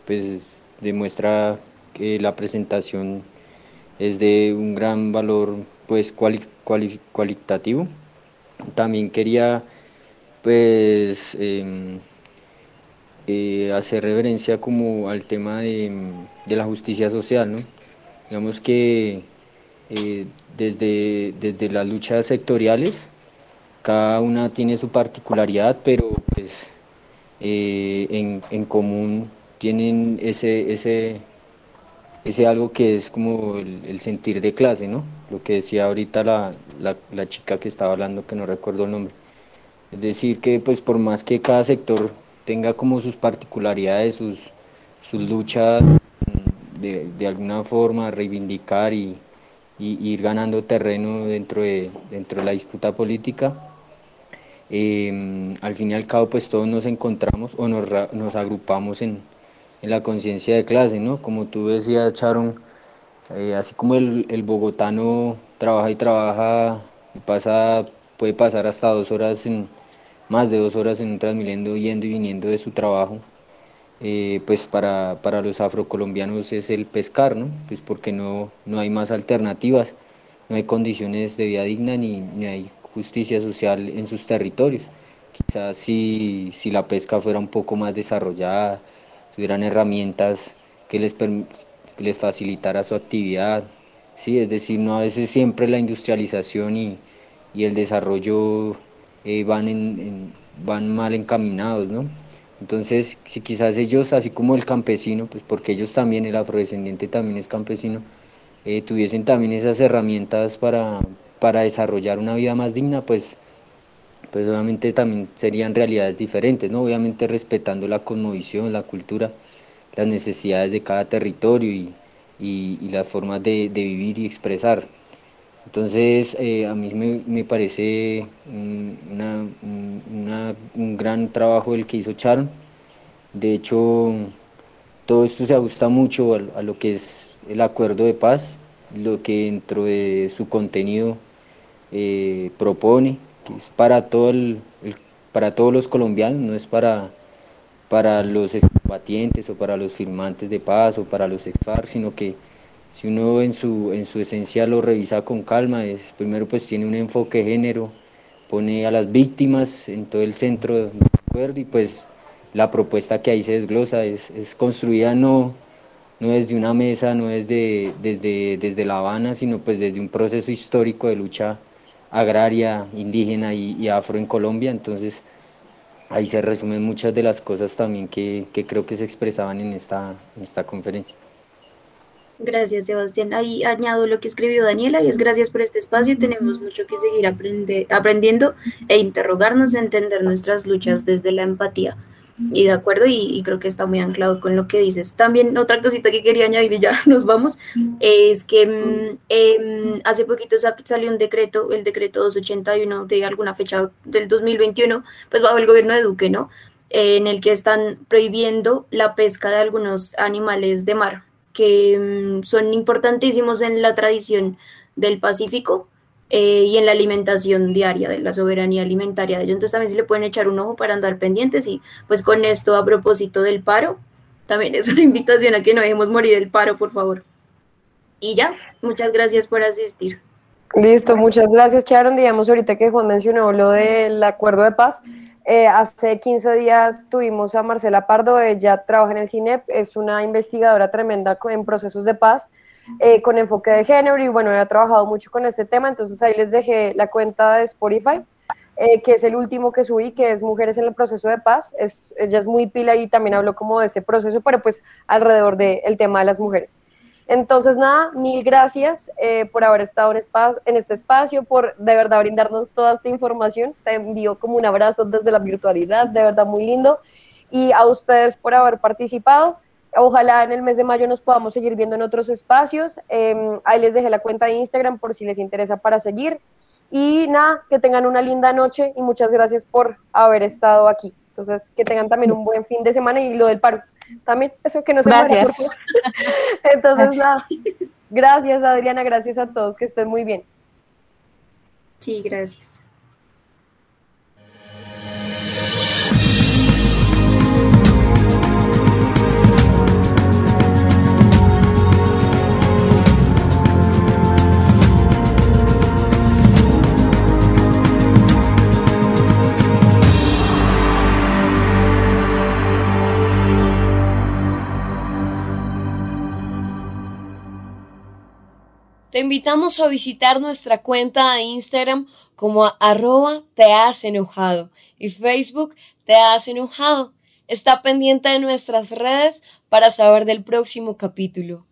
pues demuestra que la presentación es de un gran valor pues cualitativo. También quería pues em, eh, hacer referencia como al tema de, la justicia social, ¿no? Digamos que eh, desde, desde las luchas sectoriales, cada una tiene su particularidad, pero pues eh, en, en, común tienen ese, ese, ese algo que es como el, sentir de clase, ¿no? Lo que decía ahorita la, la, la chica que estaba hablando, que no recuerdo el nombre. Es decir, que pues por más que cada sector tenga como sus particularidades, sus, sus luchas de, alguna forma, reivindicar y, ir ganando terreno dentro de, dentro de la disputa política. Em, al fin y al cabo, pues todos nos encontramos o nos, agrupamos en, la conciencia de clase, ¿no? Como tú decías, Charon, eh, así como el, bogotano trabaja y trabaja, pasa, puede pasar hasta dos horas en, más de dos horas en un Transmilenio yendo y viniendo de su trabajo, eh, pues para, para, los afrocolombianos es el pescar, ¿no? Pues porque no, no hay más alternativas, no hay condiciones de vida digna ni, ni hay justicia social en sus territorios. Quizás si, si la pesca fuera un poco más desarrollada, tuvieran herramientas que les, que les facilitara su actividad, sí, es decir, no a veces siempre la industrialización y, y el desarrollo eh, van, en, van mal encaminados, ¿no? Entonces, si quizás ellos, así como el campesino, pues porque ellos también, el afrodescendiente también es campesino, eh, tuviesen también esas herramientas para, para desarrollar una vida más digna, pues, pues obviamente también serían realidades diferentes, ¿no? Obviamente respetando la cosmovisión, la cultura, las necesidades de cada territorio y, y, las formas de, de vivir y expresar. Entonces, eh, a mí me, parece un gran trabajo el que hizo Charon. De hecho, todo esto se ajusta mucho a, lo que es el acuerdo de paz, lo que dentro de su contenido eh, propone, que es para, todo para todos los colombianos, no es para, para los combatientes o para los firmantes de paz o para los ex sino que si uno en su, en su esencia lo revisa con calma, es, primero pues tiene un enfoque género, pone a las víctimas en todo el centro del acuerdo y pues la propuesta que ahí se desglosa es, es construida no, no desde una mesa, no desde, desde, desde La Habana, sino pues desde un proceso histórico de lucha agraria, indígena y, afro en Colombia, entonces ahí se resumen muchas de las cosas también que, que creo que se expresaban en esta, en esta conferencia. Gracias, Sebastián. Ahí añado lo que escribió Daniela y es gracias por este espacio. Tenemos mucho que seguir aprendiendo e interrogarnos, entender nuestras luchas desde la empatía. Y de acuerdo, y, creo que está muy anclado con lo que dices. También otra cosita que quería añadir y ya (laughs) nos vamos, es que mm, em, hace poquito salió un decreto, el decreto 281 de alguna fecha del 2021, pues va el gobierno de Duque, ¿no? en el que están prohibiendo la pesca de algunos animales de mar que mm, son importantísimos en la tradición del Pacífico eh, y en la alimentación diaria, de la soberanía alimentaria de ellos. Entonces también se le pueden echar un ojo para andar pendientes y pues con esto a propósito del paro, también es una (laughs) invitación a que no dejemos morir el paro, por favor. Y ya, muchas gracias por asistir. Listo, muchas gracias, Sharon. Digamos ahorita que Juan mencionó lo del acuerdo de paz. Eh, hace 15 días tuvimos a Marcela Pardo, ella trabaja en el CINEP, es una investigadora tremenda en procesos de paz eh, con enfoque de género y bueno, ha trabajado mucho con este tema, entonces ahí les dejé la cuenta de Spotify, eh, que es el último que subí, que es Mujeres en el Proceso de Paz, es, ella es muy pila y también habló como de ese proceso, pero pues alrededor del tema de las mujeres. Entonces, nada, mil gracias eh, por haber estado en, en este espacio, por de verdad brindarnos toda esta información. Te envío como un abrazo desde la virtualidad, de verdad muy lindo. Y a ustedes por haber participado. Ojalá en el mes de mayo nos podamos seguir viendo en otros espacios. Em, ahí les dejé la cuenta de Instagram por si les interesa para seguir. Y nada, que tengan una linda noche y muchas gracias por haber estado aquí. Entonces, que tengan también un buen fin de semana y lo del paro también, eso que no se Gracias. (laughs) Entonces, nada, Gracias, Adriana, gracias a todos, que estén muy bien. Sí, gracias. Te invitamos a visitar nuestra cuenta de Instagram como arroba te has enojado y Facebook te has enojado. Está pendiente de nuestras redes para saber del próximo capítulo.